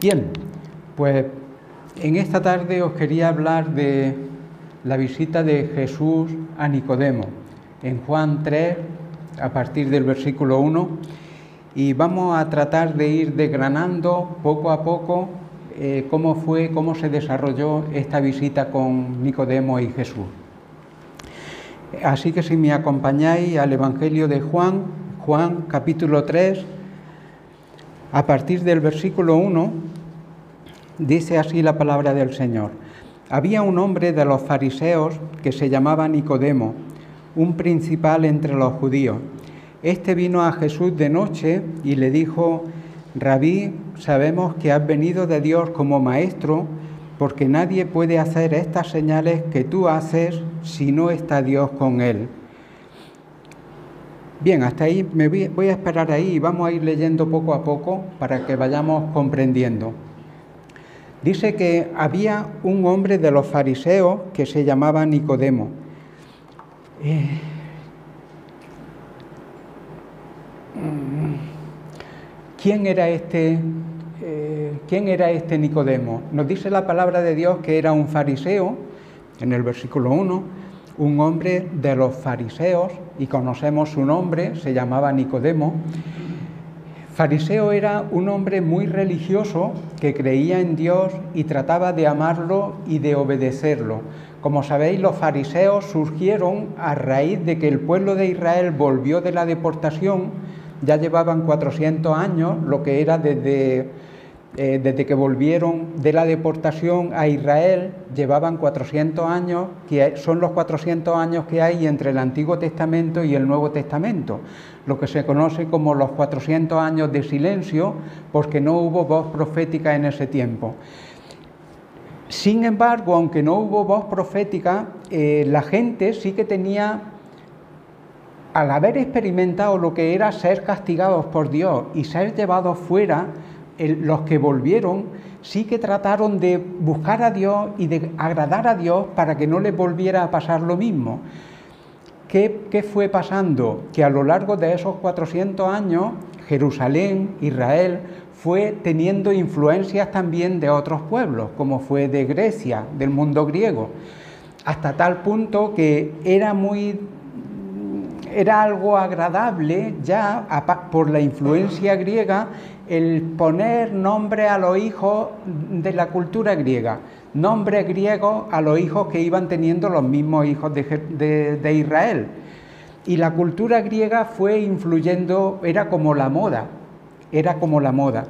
Bien, pues en esta tarde os quería hablar de la visita de Jesús a Nicodemo en Juan 3 a partir del versículo 1 y vamos a tratar de ir desgranando poco a poco eh, cómo fue, cómo se desarrolló esta visita con Nicodemo y Jesús. Así que si me acompañáis al Evangelio de Juan, Juan capítulo 3, a partir del versículo 1, dice así la palabra del Señor. Había un hombre de los fariseos que se llamaba Nicodemo, un principal entre los judíos. Este vino a Jesús de noche y le dijo, Rabí, sabemos que has venido de Dios como maestro, porque nadie puede hacer estas señales que tú haces si no está Dios con él. Bien, hasta ahí me voy, a esperar ahí y vamos a ir leyendo poco a poco para que vayamos comprendiendo. Dice que había un hombre de los fariseos que se llamaba Nicodemo. Eh, ¿Quién era este? Eh, ¿Quién era este Nicodemo? Nos dice la palabra de Dios que era un fariseo, en el versículo 1, un hombre de los fariseos, y conocemos su nombre, se llamaba Nicodemo. Fariseo era un hombre muy religioso que creía en Dios y trataba de amarlo y de obedecerlo. Como sabéis, los fariseos surgieron a raíz de que el pueblo de Israel volvió de la deportación, ya llevaban 400 años, lo que era desde eh, desde que volvieron de la deportación a Israel, llevaban 400 años, que son los 400 años que hay entre el Antiguo Testamento y el Nuevo Testamento, lo que se conoce como los 400 años de silencio, porque no hubo voz profética en ese tiempo. Sin embargo, aunque no hubo voz profética, eh, la gente sí que tenía, al haber experimentado lo que era ser castigados por Dios y ser llevados fuera, los que volvieron sí que trataron de buscar a Dios y de agradar a Dios para que no les volviera a pasar lo mismo. ¿Qué, ¿Qué, fue pasando? Que a lo largo de esos 400 años, Jerusalén, Israel, fue teniendo influencias también de otros pueblos, como fue de Grecia, del mundo griego, hasta tal punto que era muy era algo agradable ya por la influencia griega el poner nombre a los hijos de la cultura griega, nombre griego a los hijos que iban teniendo los mismos hijos de, Israel. Y la cultura griega fue influyendo, era como la moda, era como la moda.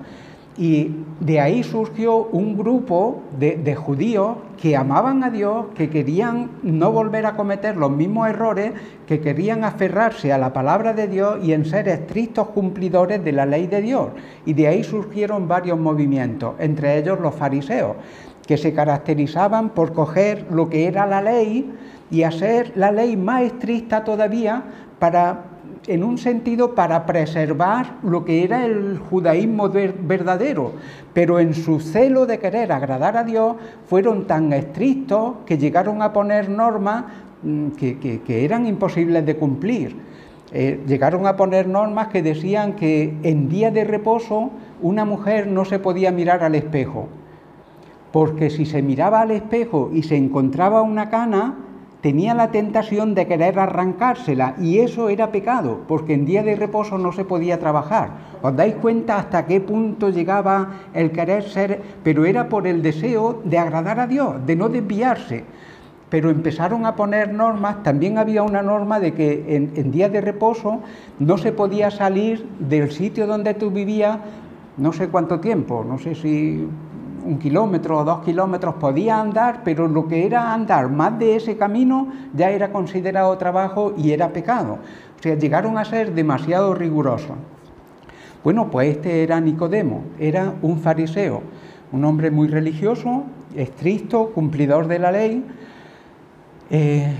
Y de ahí surgió un grupo de, judíos que amaban a Dios, que querían no volver a cometer los mismos errores, que querían aferrarse a la palabra de Dios y en ser estrictos cumplidores de la ley de Dios. Y de ahí surgieron varios movimientos, entre ellos los fariseos, que se caracterizaban por coger lo que era la ley y hacer la ley más estricta todavía para en un sentido para preservar lo que era el judaísmo verdadero, pero en su celo de querer agradar a Dios fueron tan estrictos que llegaron a poner normas mm, que, eran imposibles de cumplir. Eh, llegaron a poner normas que decían que en día de reposo una mujer no se podía mirar al espejo, porque si se miraba al espejo y se encontraba una cana, tenía la tentación de querer arrancársela y eso era pecado, porque en día de reposo no se podía trabajar. ¿Os dais cuenta hasta qué punto llegaba el querer ser? Pero era por el deseo de agradar a Dios, de no desviarse. Pero empezaron a poner normas, también había una norma de que en, día de reposo no se podía salir del sitio donde tú vivías no sé cuánto tiempo, no sé si un kilómetro o dos kilómetros podía andar, pero lo que era andar más de ese camino ya era considerado trabajo y era pecado. O sea, llegaron a ser demasiado rigurosos. Bueno, pues este era Nicodemo, era un fariseo, un hombre muy religioso, estricto, cumplidor de la ley. Eh,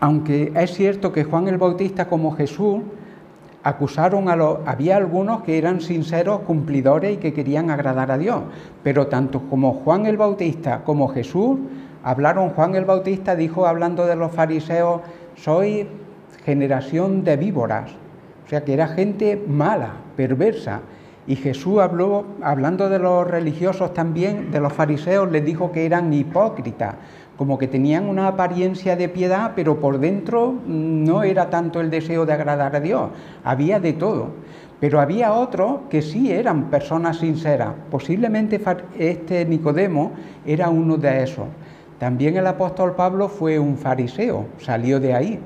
aunque es cierto que Juan el Bautista como Jesús acusaron a los... Había algunos que eran sinceros, cumplidores y que querían agradar a Dios, pero tanto como Juan el Bautista como Jesús hablaron, Juan el Bautista dijo hablando de los fariseos, soy generación de víboras, o sea que era gente mala, perversa, Y Jesús habló, hablando de los religiosos también, de los fariseos, les dijo que eran hipócritas, como que tenían una apariencia de piedad, pero por dentro no era tanto el deseo de agradar a Dios, había de todo. Pero había otros que sí eran personas sinceras. Posiblemente este Nicodemo era uno de esos. También el apóstol Pablo fue un fariseo, salió de ahí.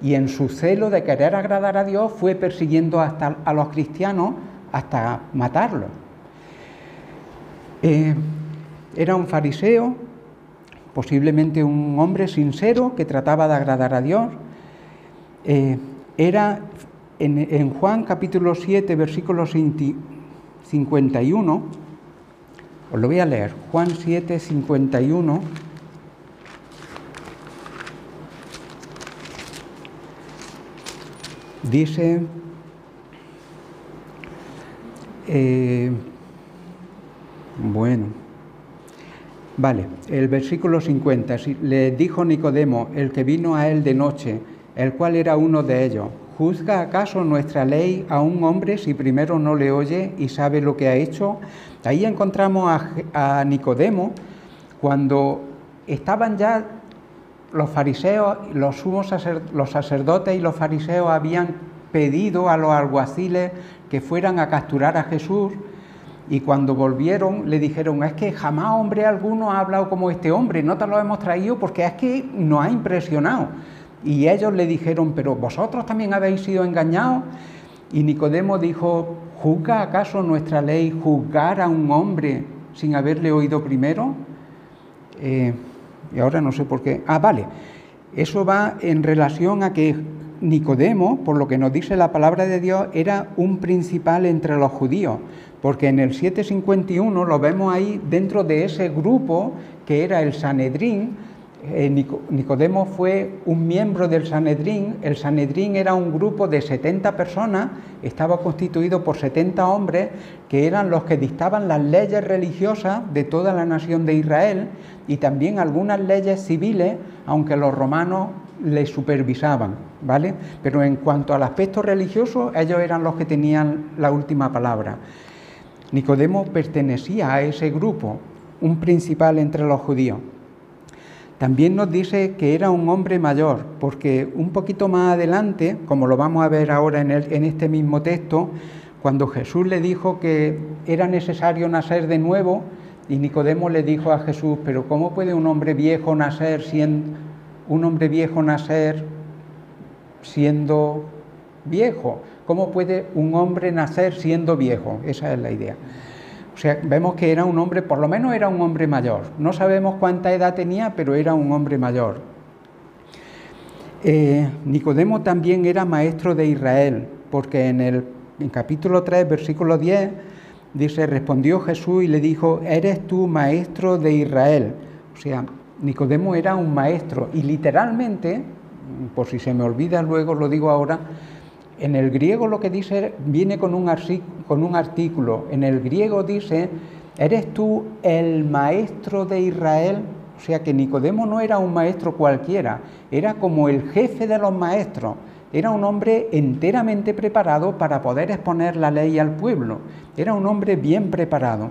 Y en su celo de querer agradar a Dios fue persiguiendo hasta a los cristianos hasta matarlo. Eh, era un fariseo, posiblemente un hombre sincero que trataba de agradar a Dios. Eh, era en, Juan capítulo 7, versículo 51, os lo voy a leer, Juan 7, 51. Dice, eh, bueno, vale, el versículo 50, le dijo Nicodemo, el que vino a él de noche, el cual era uno de ellos, ¿juzga acaso nuestra ley a un hombre si primero no le oye y sabe lo que ha hecho? Ahí encontramos a, Nicodemo cuando estaban ya los fariseos, los sumos los sacerdotes y los fariseos habían pedido a los alguaciles que fueran a capturar a Jesús y cuando volvieron le dijeron, es que jamás hombre alguno ha hablado como este hombre, no te lo hemos traído porque es que nos ha impresionado. Y ellos le dijeron, pero vosotros también habéis sido engañados. Y Nicodemo dijo, ¿juzga acaso nuestra ley juzgar a un hombre sin haberle oído primero? Eh, y ahora no sé por qué. Ah, vale. Eso va en relación a que Nicodemo, por lo que nos dice la palabra de Dios, era un principal entre los judíos, porque en el 751 lo vemos ahí dentro de ese grupo que era el Sanedrín. Eh, Nicodemo fue un miembro del Sanedrín. El Sanedrín era un grupo de 70 personas, estaba constituido por 70 hombres que eran los que dictaban las leyes religiosas de toda la nación de Israel y también algunas leyes civiles, aunque los romanos les supervisaban, ¿vale? Pero en cuanto al aspecto religioso, ellos eran los que tenían la última palabra. Nicodemo pertenecía a ese grupo, un principal entre los judíos. También nos dice que era un hombre mayor, porque un poquito más adelante, como lo vamos a ver ahora en, este mismo texto, cuando Jesús le dijo que era necesario nacer de nuevo, y Nicodemo le dijo a Jesús, pero ¿cómo puede un hombre viejo nacer siendo un hombre viejo nacer siendo viejo? ¿Cómo puede un hombre nacer siendo viejo? Esa es la idea. O sea, vemos que era un hombre, por lo menos era un hombre mayor. No sabemos cuánta edad tenía, pero era un hombre mayor. Eh, Nicodemo también era maestro de Israel, porque en el capítulo 3, versículo 10, dice, respondió Jesús y le dijo, ¿eres tú maestro de Israel? O sea, Nicodemo era un maestro y literalmente, por si se me olvida luego lo digo ahora, en el griego lo que dice viene con un, artículo, en el griego dice, ¿eres tú el maestro de Israel? O sea que Nicodemo no era un maestro cualquiera, era como el jefe de los maestros, era un hombre enteramente preparado para poder exponer la ley al pueblo, era un hombre bien preparado.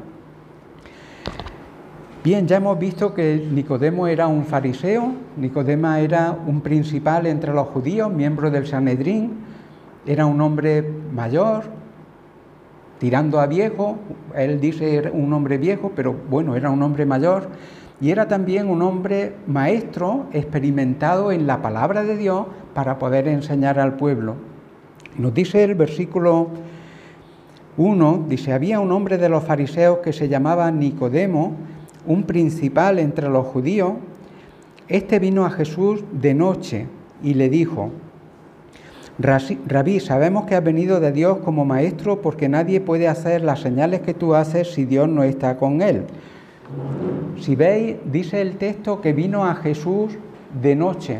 Bien, ya hemos visto que Nicodemo era un fariseo, Nicodemo era un principal entre los judíos, miembro del Sanedrín, era un hombre mayor, tirando a viejo, él dice era un hombre viejo, pero bueno, era un hombre mayor, y era también un hombre maestro, experimentado en la palabra de Dios para poder enseñar al pueblo. Nos dice el versículo 1, dice, había un hombre de los fariseos que se llamaba Nicodemo, un principal entre los judíos, este vino a Jesús de noche y le dijo, Rabí, sabemos que has venido de Dios como maestro porque nadie puede hacer las señales que tú haces si Dios no está con él. Si veis, dice el texto que vino a Jesús de noche.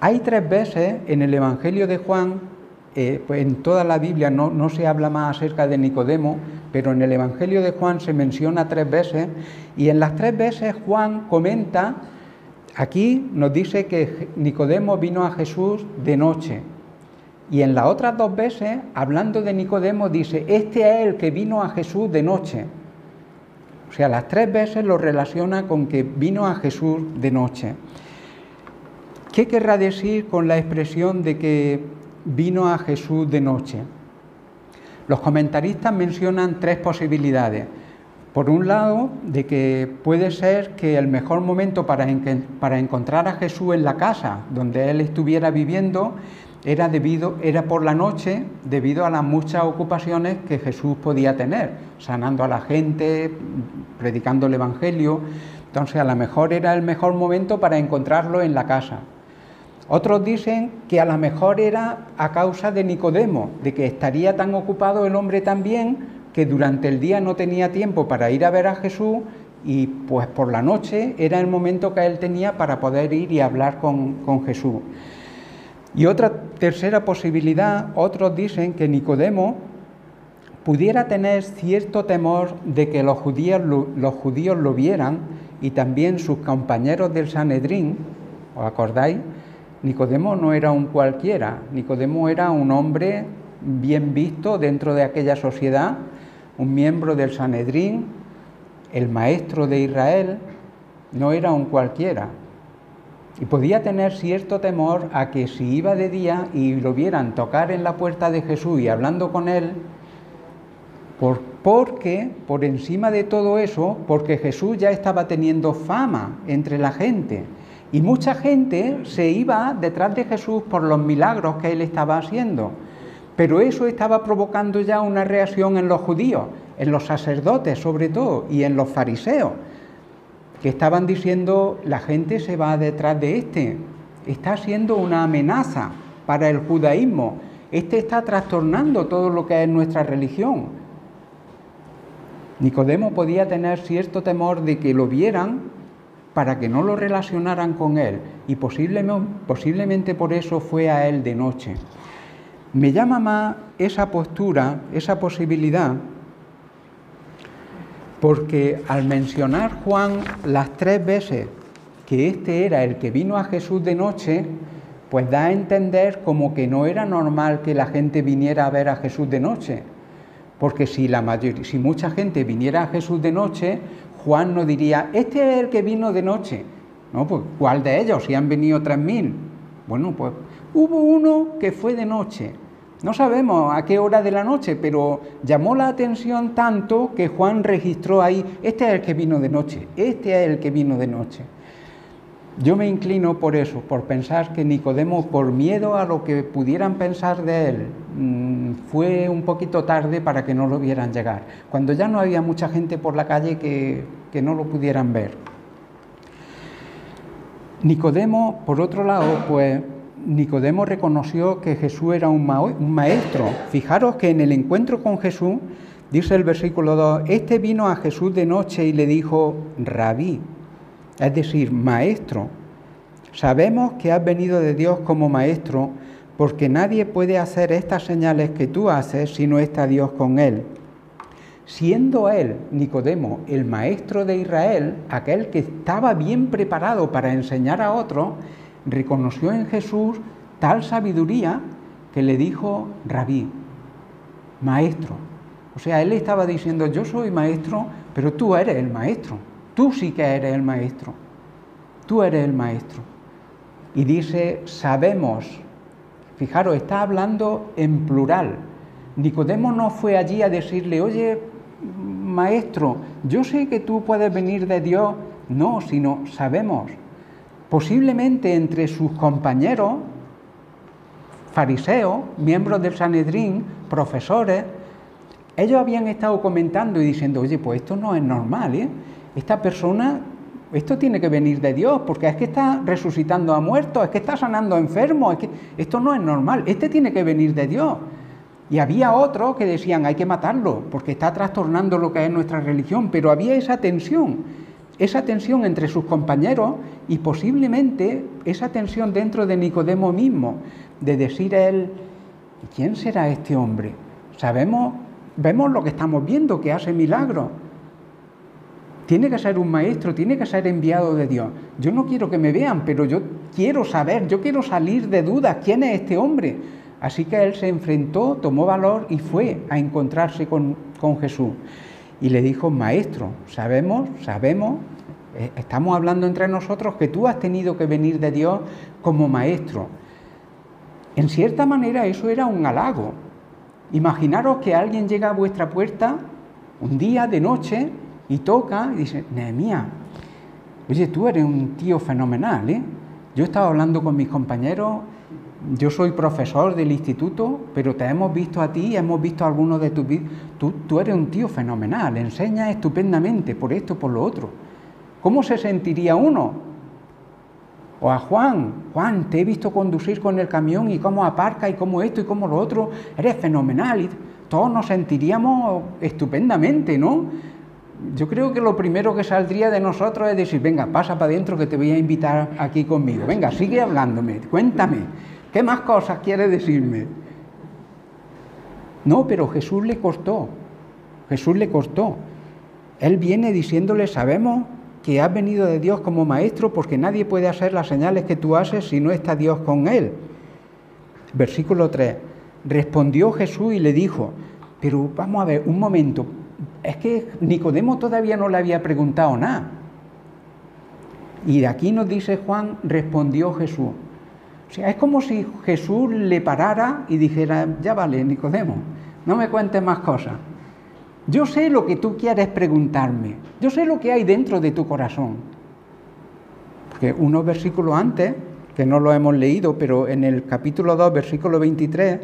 Hay tres veces en el Evangelio de Juan, eh, pues en toda la Biblia no, no se habla más acerca de Nicodemo, pero en el Evangelio de Juan se menciona tres veces y en las tres veces Juan comenta, aquí nos dice que Nicodemo vino a Jesús de noche. Y en las otras dos veces, hablando de Nicodemo, dice, este es el que vino a Jesús de noche. O sea, las tres veces lo relaciona con que vino a Jesús de noche. ¿Qué querrá decir con la expresión de que vino a Jesús de noche? Los comentaristas mencionan tres posibilidades. Por un lado, de que puede ser que el mejor momento para, para encontrar a Jesús en la casa donde él estuviera viviendo era, debido, era por la noche debido a las muchas ocupaciones que Jesús podía tener, sanando a la gente, predicando el Evangelio. Entonces a lo mejor era el mejor momento para encontrarlo en la casa. Otros dicen que a lo mejor era a causa de Nicodemo, de que estaría tan ocupado el hombre también que durante el día no tenía tiempo para ir a ver a Jesús y pues por la noche era el momento que él tenía para poder ir y hablar con, con Jesús. Y otra tercera posibilidad, otros dicen que Nicodemo pudiera tener cierto temor de que los judíos lo, los judíos lo vieran y también sus compañeros del Sanedrín, ¿os acordáis? Nicodemo no era un cualquiera, Nicodemo era un hombre bien visto dentro de aquella sociedad, un miembro del Sanedrín, el maestro de Israel, no era un cualquiera, y podía tener cierto temor a que si iba de día y lo vieran tocar en la puerta de Jesús y hablando con él, por, porque por encima de todo eso, porque Jesús ya estaba teniendo fama entre la gente. Y mucha gente se iba detrás de Jesús por los milagros que él estaba haciendo. Pero eso estaba provocando ya una reacción en los judíos, en los sacerdotes sobre todo, y en los fariseos que estaban diciendo la gente se va detrás de este, está siendo una amenaza para el judaísmo, este está trastornando todo lo que es nuestra religión. Nicodemo podía tener cierto temor de que lo vieran para que no lo relacionaran con él y posiblemente, posiblemente por eso fue a él de noche. Me llama más esa postura, esa posibilidad, porque al mencionar Juan las tres veces que este era el que vino a Jesús de noche, pues da a entender como que no era normal que la gente viniera a ver a Jesús de noche. Porque si, la mayoría, si mucha gente viniera a Jesús de noche, Juan no diría, este es el que vino de noche. No, pues ¿cuál de ellos? Si han venido tres mil. Bueno, pues hubo uno que fue de noche. No sabemos a qué hora de la noche, pero llamó la atención tanto que Juan registró ahí, este es el que vino de noche, este es el que vino de noche. Yo me inclino por eso, por pensar que Nicodemo, por miedo a lo que pudieran pensar de él, mm, fue un poquito tarde para que no lo vieran llegar, cuando ya no había mucha gente por la calle que, que no lo pudieran ver. Nicodemo, por otro lado, pues Nicodemo reconoció que Jesús era un, maestro. Fijaros que en el encuentro con Jesús, dice el versículo 2, este vino a Jesús de noche y le dijo, rabí, es decir, maestro. Sabemos que has venido de Dios como maestro, porque nadie puede hacer estas señales que tú haces si no está Dios con él. Siendo él, Nicodemo, el maestro de Israel, aquel que estaba bien preparado para enseñar a otros, reconoció en Jesús tal sabiduría que le dijo rabí, maestro. O sea, él estaba diciendo, yo soy maestro, pero tú eres el maestro. Tú sí que eres el maestro. Tú eres el maestro. Y dice, sabemos. Fijaros, está hablando en plural. Nicodemo no fue allí a decirle, oye, maestro, yo sé que tú puedes venir de Dios. No, sino sabemos posiblemente entre sus compañeros, fariseos, miembros del Sanedrín, profesores, ellos habían estado comentando y diciendo, oye, pues esto no es normal, ¿eh? Esta persona, esto tiene que venir de Dios, porque es que está resucitando a muertos, es que está sanando a enfermos, es que esto no es normal, este tiene que venir de Dios. Y había otros que decían, hay que matarlo, porque está trastornando lo que es nuestra religión, pero había esa tensión esa tensión entre sus compañeros y posiblemente esa tensión dentro de Nicodemo mismo, de decir a él, ¿quién será este hombre? Sabemos, vemos lo que estamos viendo, que hace milagros. Tiene que ser un maestro, tiene que ser enviado de Dios. Yo no quiero que me vean, pero yo quiero saber, yo quiero salir de dudas, ¿quién es este hombre? Así que él se enfrentó, tomó valor y fue a encontrarse con, con Jesús. Y le dijo, maestro, sabemos, sabemos, eh, estamos hablando entre nosotros que tú has tenido que venir de Dios como maestro. En cierta manera eso era un halago. Imaginaros que alguien llega a vuestra puerta un día de noche y toca y dice, Nehemías, oye, tú eres un tío fenomenal, ¿eh? Yo he estado hablando con mis compañeros, yo soy profesor del instituto, pero te hemos visto a ti, hemos visto algunos de tus vídeos, tú, eres un tío fenomenal, enseñas estupendamente por esto, por lo otro. ¿Cómo se sentiría uno? O a Juan, Juan, te he visto conducir con el camión y cómo aparca y cómo esto y cómo lo otro, eres fenomenal. Todos nos sentiríamos estupendamente, ¿no? Yo creo que lo primero que saldría de nosotros es decir, venga, pasa para adentro que te voy a invitar aquí conmigo. Venga, sigue hablándome, cuéntame, ¿qué más cosas quieres decirme? No, pero Jesús le costó, Jesús le costó. Él viene diciéndole, sabemos que has venido de Dios como maestro porque nadie puede hacer las señales que tú haces si no está Dios con él. Versículo 3. Respondió Jesús y le dijo, pero vamos a ver, un momento, es que Nicodemo todavía no le había preguntado nada. Y de aquí nos dice Juan, respondió Jesús. Es como si Jesús le parara y dijera, ya vale, Nicodemo, no me cuentes más cosas. Yo sé lo que tú quieres preguntarme, yo sé lo que hay dentro de tu corazón. Porque unos versículos antes, que no lo hemos leído, pero en el capítulo 2, versículo 23,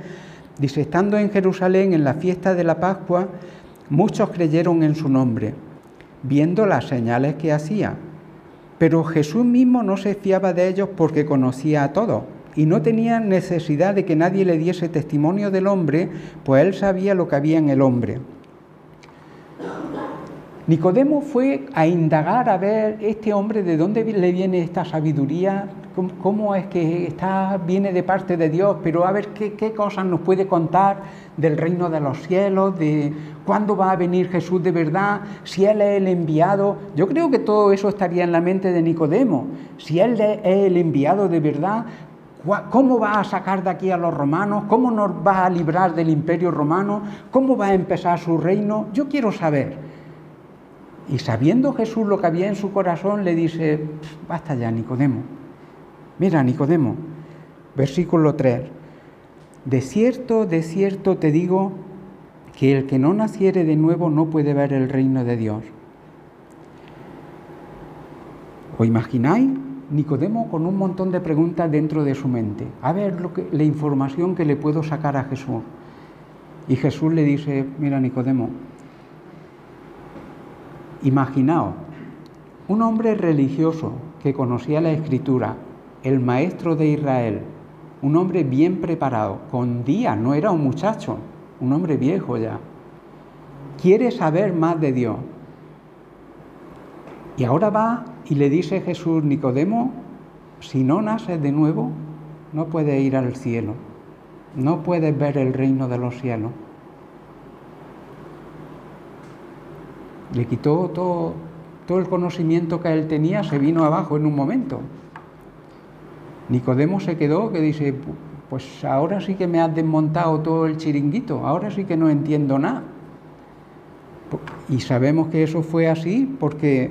dice, estando en Jerusalén en la fiesta de la Pascua, Muchos creyeron en su nombre, viendo las señales que hacía. Pero Jesús mismo no se fiaba de ellos porque conocía a todos y no tenía necesidad de que nadie le diese testimonio del hombre, pues él sabía lo que había en el hombre. Nicodemo fue a indagar a ver este hombre de dónde le viene esta sabiduría, cómo, es que está, viene de parte de Dios, pero a ver qué, qué cosas nos puede contar del reino de los cielos, de cuándo va a venir Jesús de verdad, si Él es el enviado. Yo creo que todo eso estaría en la mente de Nicodemo. Si Él es el enviado de verdad, ¿Cómo va a sacar de aquí a los romanos? ¿Cómo nos va a librar del imperio romano? ¿Cómo va a empezar su reino? Yo quiero saber. Y sabiendo Jesús lo que había en su corazón, le dice, basta ya, Nicodemo. Mira, Nicodemo, versículo 3. De cierto, de cierto te digo que el que no naciere de nuevo no puede ver el reino de Dios. ¿Os imagináis? Nicodemo con un montón de preguntas dentro de su mente. A ver lo que, la información que le puedo sacar a Jesús. Y Jesús le dice, mira Nicodemo, imaginaos, un hombre religioso que conocía la escritura, el maestro de Israel, un hombre bien preparado, con día, no era un muchacho, un hombre viejo ya, quiere saber más de Dios. Y ahora va y le dice Jesús, Nicodemo, si no naces de nuevo, no puedes ir al cielo, no puedes ver el reino de los cielos. Le quitó todo, todo el conocimiento que él tenía, se vino abajo en un momento. Nicodemo se quedó que dice, pues ahora sí que me has desmontado todo el chiringuito, ahora sí que no entiendo nada. Y sabemos que eso fue así porque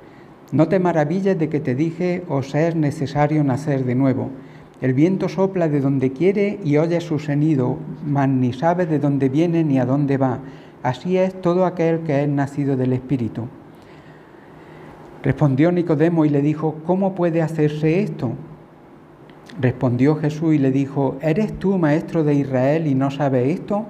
No te maravilles de que te dije, os es necesario nacer de nuevo. El viento sopla de donde quiere y oye su sonido, mas ni sabe de dónde viene ni a dónde va. Así es todo aquel que es nacido del Espíritu. Respondió Nicodemo y le dijo, ¿cómo puede hacerse esto? Respondió Jesús y le dijo, ¿eres tú maestro de Israel y no sabes esto?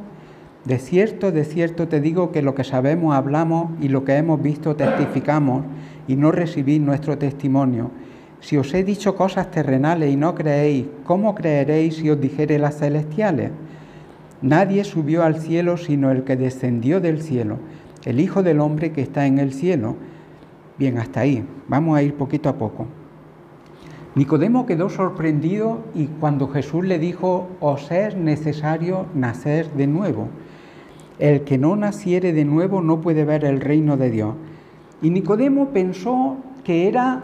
De cierto, de cierto te digo que lo que sabemos hablamos y lo que hemos visto testificamos y no recibís nuestro testimonio. Si os he dicho cosas terrenales y no creéis, ¿cómo creeréis si os dijere las celestiales? Nadie subió al cielo sino el que descendió del cielo, el Hijo del Hombre que está en el cielo. Bien, hasta ahí. Vamos a ir poquito a poco. Nicodemo quedó sorprendido y cuando Jesús le dijo, os es necesario nacer de nuevo. El que no naciere de nuevo no puede ver el reino de Dios. Y Nicodemo pensó que era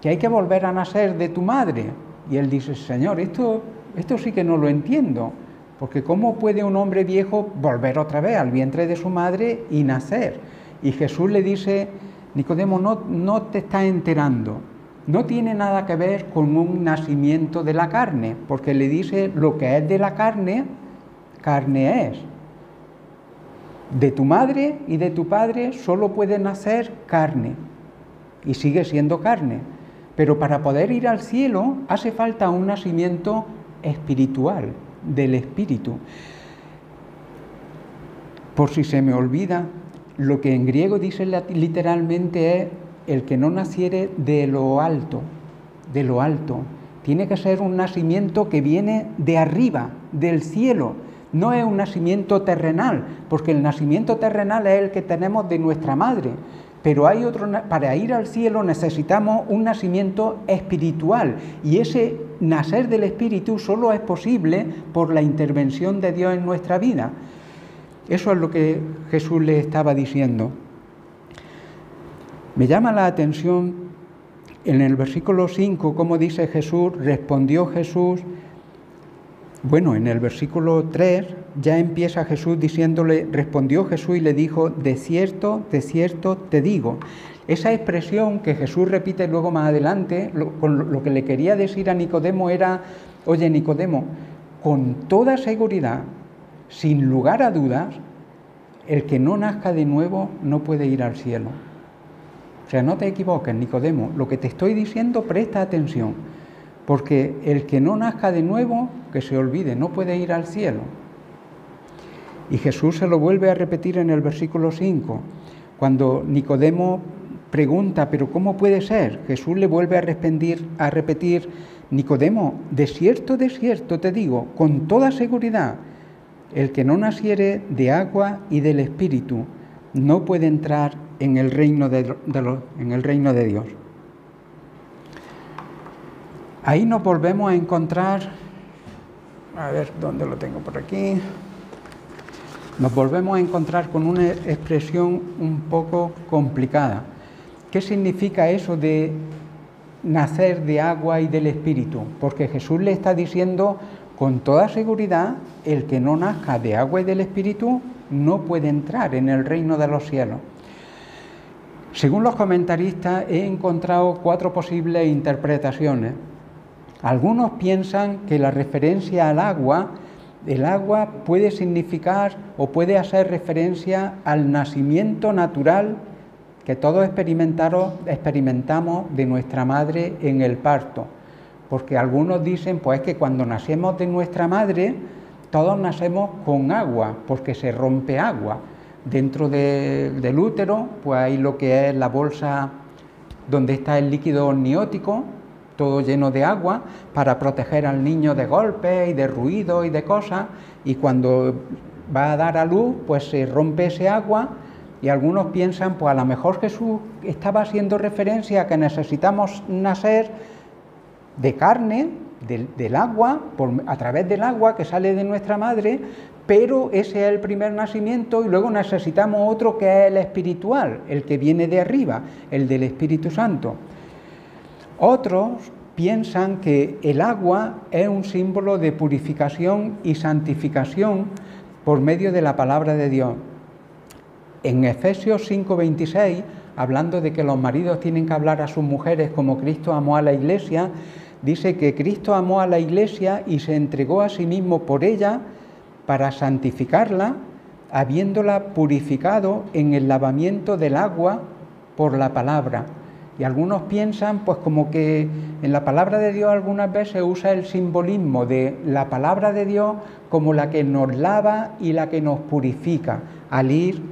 que hay que volver a nacer de tu madre. Y él dice, Señor, esto, esto sí que no lo entiendo. Porque ¿cómo puede un hombre viejo volver otra vez al vientre de su madre y nacer? Y Jesús le dice, Nicodemo, no, no te está enterando. No tiene nada que ver con un nacimiento de la carne, porque le dice lo que es de la carne, carne es. De tu madre y de tu padre solo puede nacer carne y sigue siendo carne. Pero para poder ir al cielo hace falta un nacimiento espiritual del Espíritu. Por si se me olvida, lo que en griego dice literalmente es el que no naciere de lo alto, de lo alto. Tiene que ser un nacimiento que viene de arriba, del cielo. No es un nacimiento terrenal, porque el nacimiento terrenal es el que tenemos de nuestra madre. Pero hay otro, para ir al cielo necesitamos un nacimiento espiritual y ese nacer del Espíritu solo es posible por la intervención de Dios en nuestra vida. Eso es lo que Jesús le estaba diciendo. Me llama la atención en el versículo 5, como dice Jesús, respondió Jesús, bueno, en el versículo 3 ya empieza Jesús diciéndole, respondió Jesús y le dijo, de cierto, de cierto te digo. Esa expresión que Jesús repite luego más adelante, lo, lo que le quería decir a Nicodemo era, oye Nicodemo, con toda seguridad, sin lugar a dudas, el que no nazca de nuevo no puede ir al cielo. O sea, no te equivoques, Nicodemo, lo que te estoy diciendo presta atención porque el que no nazca de nuevo, que se olvide, no puede ir al cielo. Y Jesús se lo vuelve a repetir en el versículo 5, cuando Nicodemo pregunta, pero ¿cómo puede ser? Jesús le vuelve a a repetir Nicodemo, de cierto, de cierto te digo, con toda seguridad, el que no naciere de agua y del Espíritu no puede entrar en el reino de, en el reino de Dios. Ahí nos volvemos a encontrar, a ver dónde lo tengo por aquí, nos volvemos a encontrar con una expresión un poco complicada. ¿Qué significa eso de nacer de agua y del Espíritu? Porque Jesús le está diciendo con toda seguridad, el que no nazca de agua y del Espíritu no puede entrar en el reino de los cielos. Según los comentaristas, he encontrado cuatro posibles interpretaciones. Algunos piensan que la referencia al agua, el agua puede significar o puede hacer referencia al nacimiento natural que todos experimentamos de nuestra madre en el parto. Porque algunos dicen pues que cuando nacemos de nuestra madre, todos nacemos con agua, porque se rompe agua. Dentro del útero, pues hay lo que es la bolsa donde está el líquido amniótico, todo lleno de agua para proteger al niño de golpes y de ruido y de cosas, y cuando va a dar a luz, pues se rompe ese agua y algunos piensan, pues a lo mejor Jesús estaba haciendo referencia a que necesitamos nacer de carne, del, agua, a través del agua que sale de nuestra madre, pero ese es el primer nacimiento y luego necesitamos otro que es el espiritual, el que viene de arriba, el del Espíritu Santo. Otros piensan que el agua es un símbolo de purificación y santificación por medio de la palabra de Dios. En Efesios 5:26, hablando de que los maridos tienen que hablar a sus mujeres como Cristo amó a la iglesia, dice que Cristo amó a la iglesia y se entregó a sí mismo por ella para santificarla, habiéndola purificado en el lavamiento del agua por la palabra y algunos piensan, pues como que en la palabra de Dios algunas veces usa el simbolismo de la palabra de Dios como la que nos lava y la que nos purifica. Al ir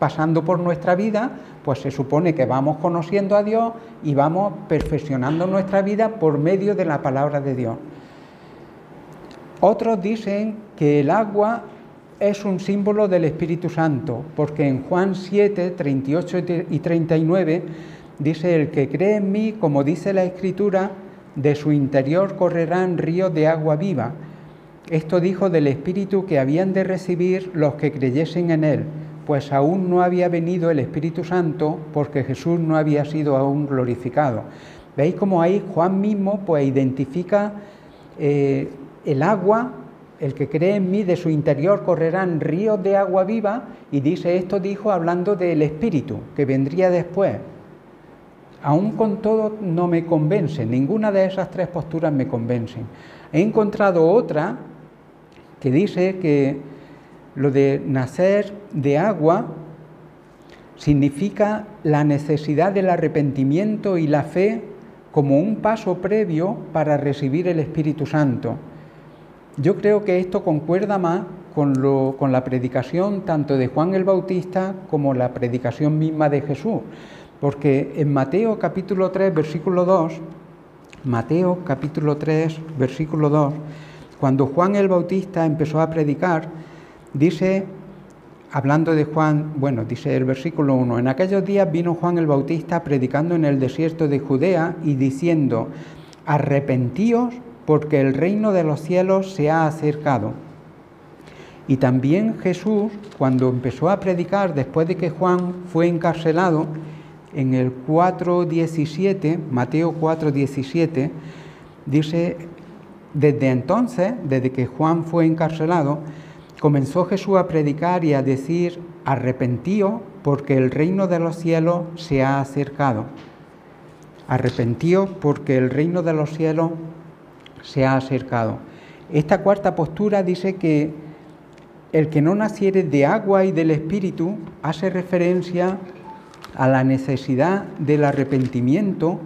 pasando por nuestra vida, pues se supone que vamos conociendo a Dios y vamos perfeccionando nuestra vida por medio de la palabra de Dios. Otros dicen que el agua es un símbolo del Espíritu Santo, porque en Juan 7, 38 y 39 dice, el que cree en mí, como dice la Escritura, de su interior correrán ríos de agua viva. Esto dijo del Espíritu que habían de recibir los que creyesen en Él, pues aún no había venido el Espíritu Santo porque Jesús no había sido aún glorificado. ¿Veis cómo ahí Juan mismo pues identifica eh, el agua, el que cree en mí, de su interior correrán ríos de agua viva, y dice esto dijo hablando del Espíritu, que vendría después. Aún con todo no me convence, ninguna de esas tres posturas me convencen. He encontrado otra que dice que lo de nacer de agua significa la necesidad del arrepentimiento y la fe como un paso previo para recibir el Espíritu Santo. Yo creo que esto concuerda más con, con, la predicación tanto de Juan el Bautista como la predicación misma de Jesús. Porque en Mateo capítulo 3, versículo 2, Mateo capítulo 3, versículo 2, cuando Juan el Bautista empezó a predicar, dice, hablando de Juan, bueno, dice el versículo 1, en aquellos días vino Juan el Bautista predicando en el desierto de Judea y diciendo, arrepentíos porque el reino de los cielos se ha acercado. Y también Jesús, cuando empezó a predicar, después de que Juan fue encarcelado, en el 4.17, Mateo 4.17, dice, desde entonces, desde que Juan fue encarcelado, comenzó Jesús a predicar y a decir, arrepentío porque el reino de los cielos se ha acercado. Arrepentío porque el reino de los cielos se ha acercado. Esta cuarta postura dice que el que no naciere de agua y del Espíritu hace referencia la necesidad del arrepentimiento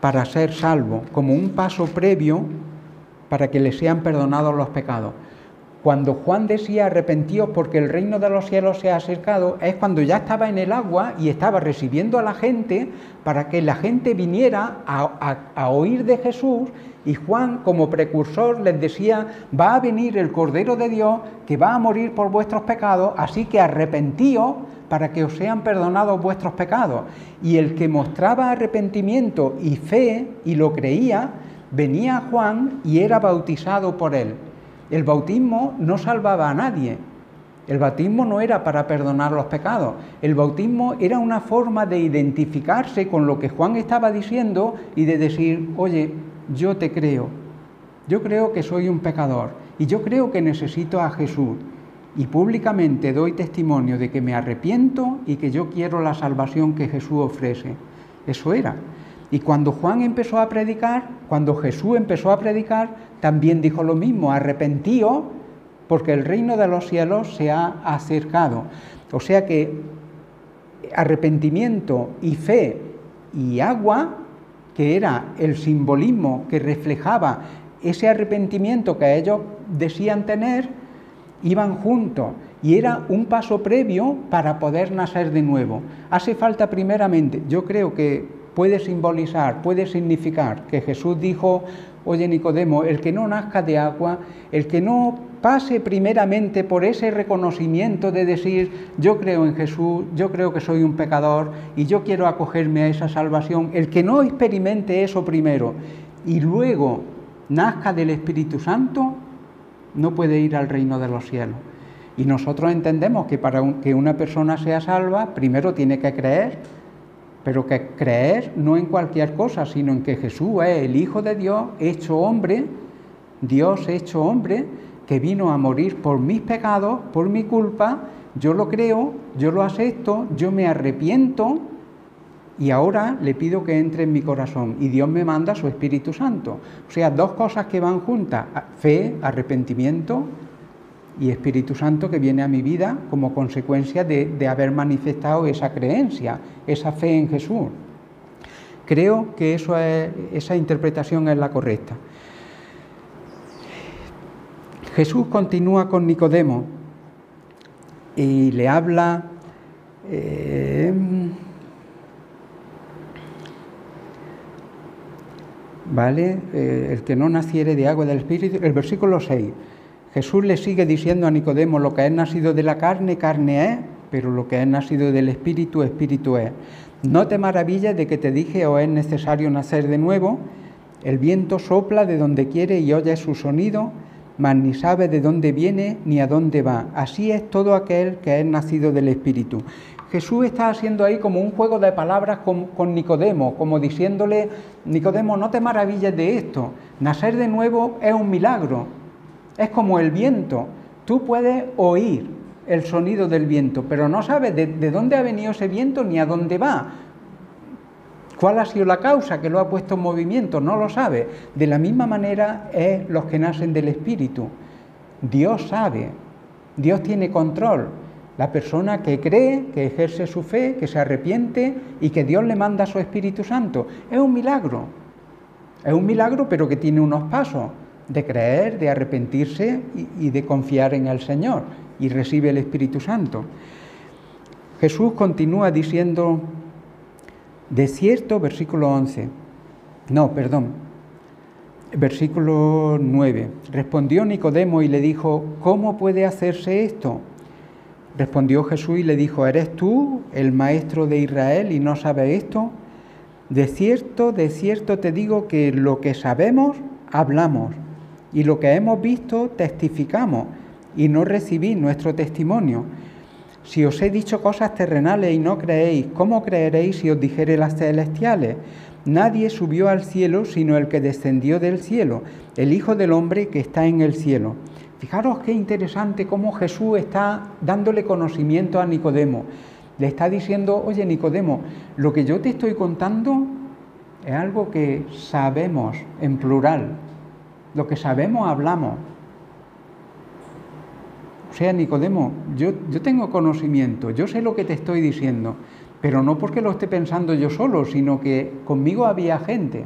para ser salvo, como un paso previo para que le sean perdonados los pecados. Cuando Juan decía arrepentíos porque el reino de los cielos se ha acercado, es cuando ya estaba en el agua y estaba recibiendo a la gente para que la gente viniera a, a oír de Jesús y Juan como precursor les decía, va a venir el Cordero de Dios que va a morir por vuestros pecados, así que arrepentíos para que os sean perdonados vuestros pecados. Y el que mostraba arrepentimiento y fe y lo creía, venía a Juan y era bautizado por él. El bautismo no salvaba a nadie. El bautismo no era para perdonar los pecados. El bautismo era una forma de identificarse con lo que Juan estaba diciendo y de decir, oye, yo te creo. Yo creo que soy un pecador y yo creo que necesito a Jesús y públicamente doy testimonio de que me arrepiento y que yo quiero la salvación que Jesús ofrece. Eso era. Y cuando Juan empezó a predicar, cuando Jesús empezó a predicar, también dijo lo mismo, arrepentío porque el reino de los cielos se ha acercado. O sea que arrepentimiento y fe y agua, que era el simbolismo que reflejaba ese arrepentimiento que ellos decían tener, iban juntos y era un paso previo para poder nacer de nuevo. Hace falta primeramente, yo creo que puede simbolizar, puede significar que Jesús dijo, oye Nicodemo, el que no nazca de agua, el que no pase primeramente por ese reconocimiento de decir, yo creo en Jesús, yo creo que soy un pecador y yo quiero acogerme a esa salvación, el que no experimente eso primero y luego nazca del Espíritu Santo, no puede ir al reino de los cielos. Y nosotros entendemos que para que una persona sea salva, primero tiene que creer, pero que creer no en cualquier cosa, sino en que Jesús es el Hijo de Dios, hecho hombre, Dios hecho hombre, que vino a morir por mis pecados, por mi culpa, yo lo creo, yo lo acepto, yo me arrepiento y ahora le pido que entre en mi corazón y Dios me manda su Espíritu Santo. O sea, dos cosas que van juntas, fe, arrepentimiento y Espíritu Santo que viene a mi vida como consecuencia de, haber manifestado esa creencia, esa fe en Jesús. Creo que eso esa interpretación es la correcta. Jesús continúa con Nicodemo y le habla... Eh, ¿vale? Eh, el que no naciere de agua del Espíritu, el versículo 6. Jesús le sigue diciendo a Nicodemo, lo que es nacido de la carne, carne es, pero lo que es nacido del Espíritu, Espíritu es. No te maravilles de que te dije o es necesario nacer de nuevo. El viento sopla de donde quiere y oye su sonido, mas ni sabe de dónde viene ni a dónde va. Así es todo aquel que es nacido del Espíritu. Jesús está haciendo ahí como un juego de palabras con, Nicodemo, como diciéndole, Nicodemo, no te maravilles de esto. Nacer de nuevo es un milagro. Es como el viento. Tú puedes oír, el sonido del viento, pero no sabe de, dónde ha venido ese viento ni a dónde va. ¿Cuál ha sido la causa que lo ha puesto en movimiento? No lo sabe. De la misma manera es los que nacen del Espíritu. Dios sabe, Dios tiene control. La persona que cree, que ejerce su fe, que se arrepiente y que Dios le manda su Espíritu Santo. Es un milagro. Es un milagro, pero que tiene unos pasos de creer, de arrepentirse y de confiar en el Señor y recibe el Espíritu Santo. Jesús continúa diciendo, de cierto, versículo 11, no, perdón, versículo 9, respondió Nicodemo y le dijo, ¿cómo puede hacerse esto? Respondió Jesús y le dijo, ¿eres tú el maestro de Israel y no sabes esto? De cierto, de cierto te digo que lo que sabemos, hablamos, y lo que hemos visto, testificamos y no recibís nuestro testimonio. Si os he dicho cosas terrenales y no creéis, ¿cómo creeréis si os dijere las celestiales? Nadie subió al cielo sino el que descendió del cielo, el Hijo del Hombre que está en el cielo. Fijaros qué interesante cómo Jesús está dándole conocimiento a Nicodemo. Le está diciendo, oye Nicodemo, lo que yo te estoy contando es algo que sabemos en plural. Lo que sabemos hablamos. O sea, Nicodemo, yo, yo tengo conocimiento, yo sé lo que te estoy diciendo, pero no porque lo esté pensando yo solo, sino que conmigo había gente.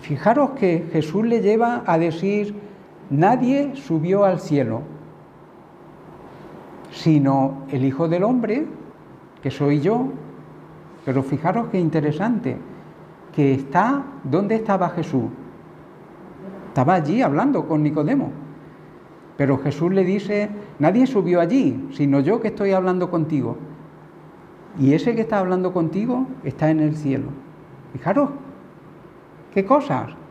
Fijaros que Jesús le lleva a decir, nadie subió al cielo, sino el Hijo del Hombre, que soy yo. Pero fijaros qué interesante, que está, ¿dónde estaba Jesús? Estaba allí hablando con Nicodemo. Pero Jesús le dice, nadie subió allí, sino yo que estoy hablando contigo. Y ese que está hablando contigo está en el cielo. Fijaros, qué cosas.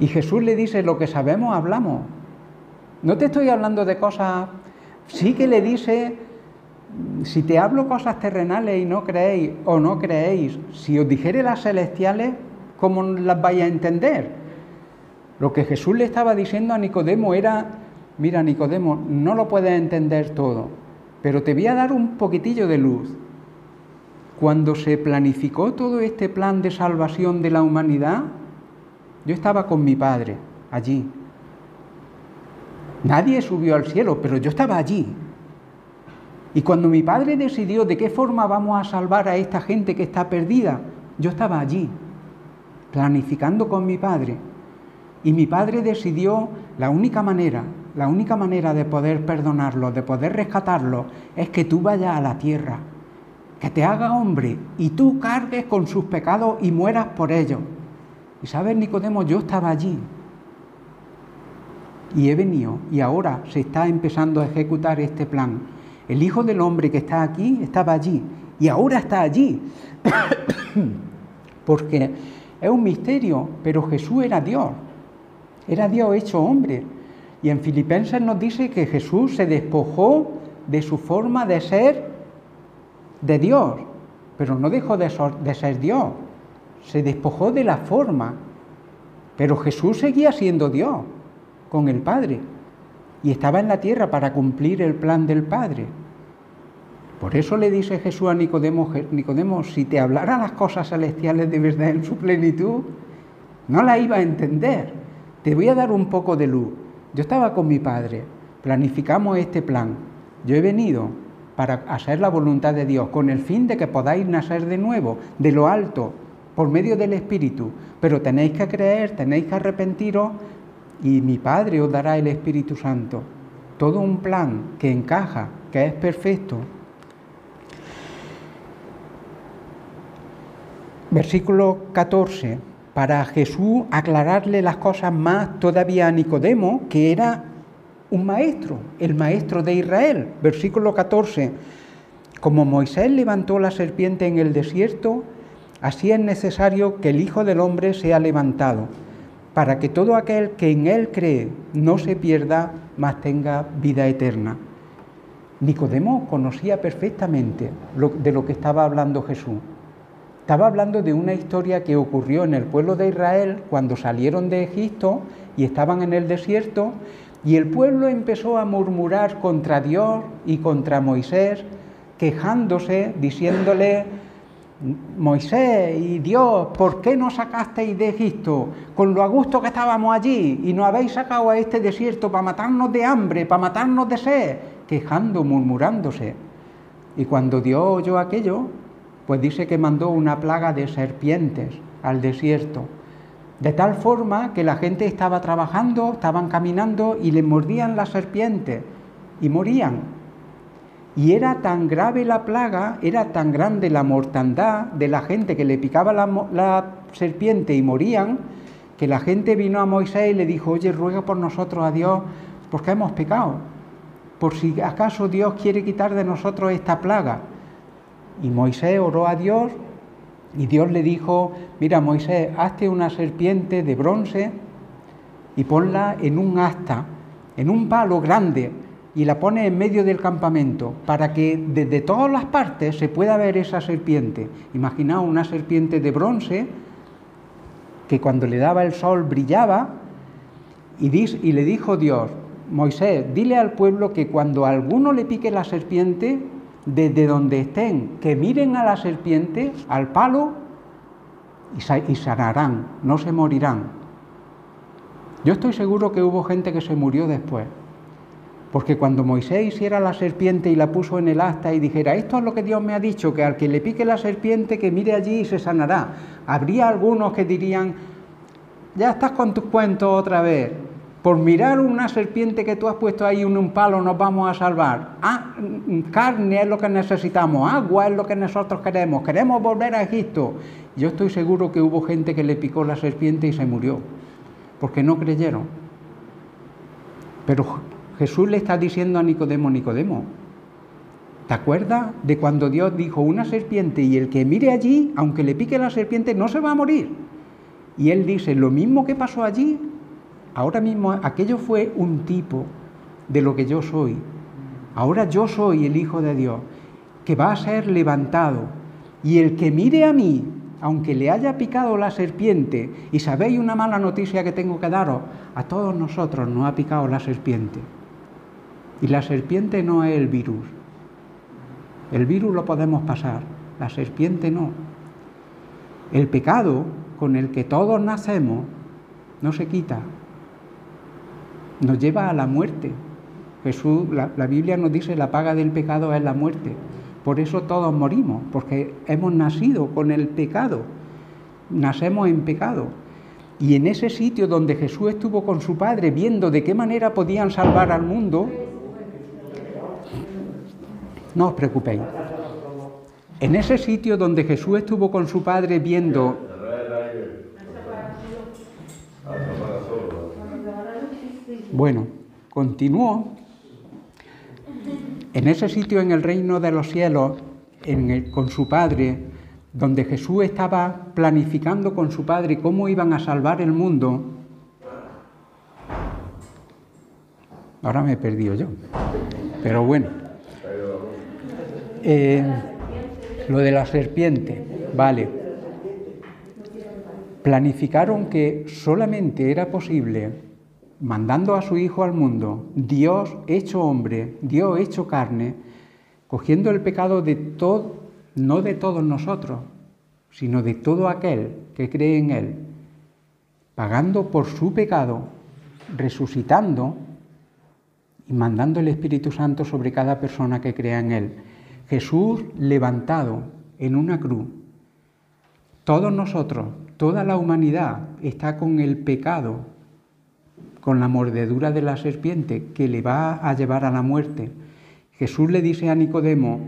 Y Jesús le dice, lo que sabemos hablamos. No te estoy hablando de cosas, sí que le dice, si te hablo cosas terrenales y no creéis o no creéis, si os dijere las celestiales, ¿cómo las vais a entender? Lo que Jesús le estaba diciendo a Nicodemo era, mira Nicodemo, no lo puedes entender todo, pero te voy a dar un poquitillo de luz. Cuando se planificó todo este plan de salvación de la humanidad, yo estaba con mi padre allí. Nadie subió al cielo, pero yo estaba allí. Y cuando mi padre decidió de qué forma vamos a salvar a esta gente que está perdida, yo estaba allí, planificando con mi padre. Y mi padre decidió la única manera, la única manera de poder perdonarlo, de poder rescatarlo, es que tú vayas a la tierra, que te haga hombre y tú cargues con sus pecados y mueras por ellos. Y sabes, Nicodemo, yo estaba allí. Y he venido y ahora se está empezando a ejecutar este plan. El Hijo del Hombre que está aquí estaba allí y ahora está allí. Porque es un misterio, pero Jesús era Dios. Era Dios hecho hombre. Y en Filipenses nos dice que Jesús se despojó de su forma de ser de Dios, pero no dejó de ser Dios, se despojó de la forma. Pero Jesús seguía siendo Dios con el Padre y estaba en la tierra para cumplir el plan del Padre. Por eso le dice Jesús a Nicodemo, Nicodemo, si te hablara las cosas celestiales de verdad en su plenitud, no la iba a entender. Te voy a dar un poco de luz. Yo estaba con mi padre, planificamos este plan. Yo he venido para hacer la voluntad de Dios con el fin de que podáis nacer de nuevo, de lo alto, por medio del Espíritu. Pero tenéis que creer, tenéis que arrepentiros y mi Padre os dará el Espíritu Santo. Todo un plan que encaja, que es perfecto. Versículo 14 para Jesús aclararle las cosas más todavía a Nicodemo, que era un maestro, el maestro de Israel. Versículo 14. Como Moisés levantó la serpiente en el desierto, así es necesario que el Hijo del Hombre sea levantado, para que todo aquel que en él cree no se pierda, mas tenga vida eterna. Nicodemo conocía perfectamente de lo que estaba hablando Jesús. Estaba hablando de una historia que ocurrió en el pueblo de Israel cuando salieron de Egipto y estaban en el desierto y el pueblo empezó a murmurar contra Dios y contra Moisés, quejándose, diciéndole, Moisés y Dios, ¿por qué nos sacasteis de Egipto con lo a gusto que estábamos allí y nos habéis sacado a este desierto para matarnos de hambre, para matarnos de sed? Quejando, murmurándose. Y cuando Dios oyó aquello, pues dice que mandó una plaga de serpientes al desierto, de tal forma que la gente estaba trabajando, estaban caminando y le mordían las serpientes y morían. Y era tan grave la plaga, era tan grande la mortandad de la gente que le picaba la, serpiente y morían, que la gente vino a Moisés y le dijo, oye, ruega por nosotros a Dios, porque hemos pecado, por si acaso Dios quiere quitar de nosotros esta plaga. Y Moisés oró a Dios y Dios le dijo, mira Moisés, hazte una serpiente de bronce y ponla en un asta, en un palo grande, y la pone en medio del campamento para que desde todas las partes se pueda ver esa serpiente. Imaginaos una serpiente de bronce que cuando le daba el sol brillaba y, y le dijo Dios, Moisés, dile al pueblo que cuando alguno le pique la serpiente, desde donde estén, que miren a la serpiente, al palo, y sanarán, no se morirán. Yo estoy seguro que hubo gente que se murió después, porque cuando Moisés hiciera la serpiente y la puso en el asta y dijera, esto es lo que Dios me ha dicho, que al que le pique la serpiente, que mire allí y se sanará, habría algunos que dirían, ya estás con tus cuentos otra vez, por mirar una serpiente que tú has puesto ahí en un palo nos vamos a salvar. Ah, carne es lo que necesitamos, agua es lo que nosotros queremos, queremos volver a Egipto. Yo estoy seguro que hubo gente que le picó la serpiente y se murió, porque no creyeron. Pero Jesús le está diciendo a Nicodemo, Nicodemo, ¿te acuerdas de cuando Dios dijo una serpiente y el que mire allí, aunque le pique la serpiente, no se va a morir? Y él dice, lo mismo que pasó allí, Ahora mismo aquello fue un tipo de lo que yo soy. Ahora yo soy el Hijo de Dios, que va a ser levantado. Y el que mire a mí, aunque le haya picado la serpiente, y sabéis una mala noticia que tengo que daros, a todos nosotros nos ha picado la serpiente. Y la serpiente no es el virus. El virus lo podemos pasar, la serpiente no. El pecado con el que todos nacemos no se quita, nos lleva a la muerte. Jesús, la, Biblia nos dice la paga del pecado es la muerte. Por eso todos morimos, porque hemos nacido con el pecado. Nacemos en pecado. Y en ese sitio donde Jesús estuvo con su Padre viendo de qué manera podían salvar al mundo, no os preocupéis. En ese sitio donde Jesús estuvo con su Padre viendo Bueno, continuó en ese sitio en el reino de los cielos, con su Padre, donde Jesús estaba planificando con su Padre cómo iban a salvar el mundo. Ahora me he perdido yo, pero bueno. Eh, lo de la serpiente, vale. Planificaron que solamente era posible mandando a su Hijo al mundo, Dios hecho hombre, Dios hecho carne, cogiendo el pecado de todo, no de todos nosotros, sino de todo aquel que cree en Él, pagando por su pecado, resucitando y mandando el Espíritu Santo sobre cada persona que crea en Él. Jesús levantado en una cruz. Todos nosotros, toda la humanidad está con el pecado con la mordedura de la serpiente que le va a llevar a la muerte. Jesús le dice a Nicodemo,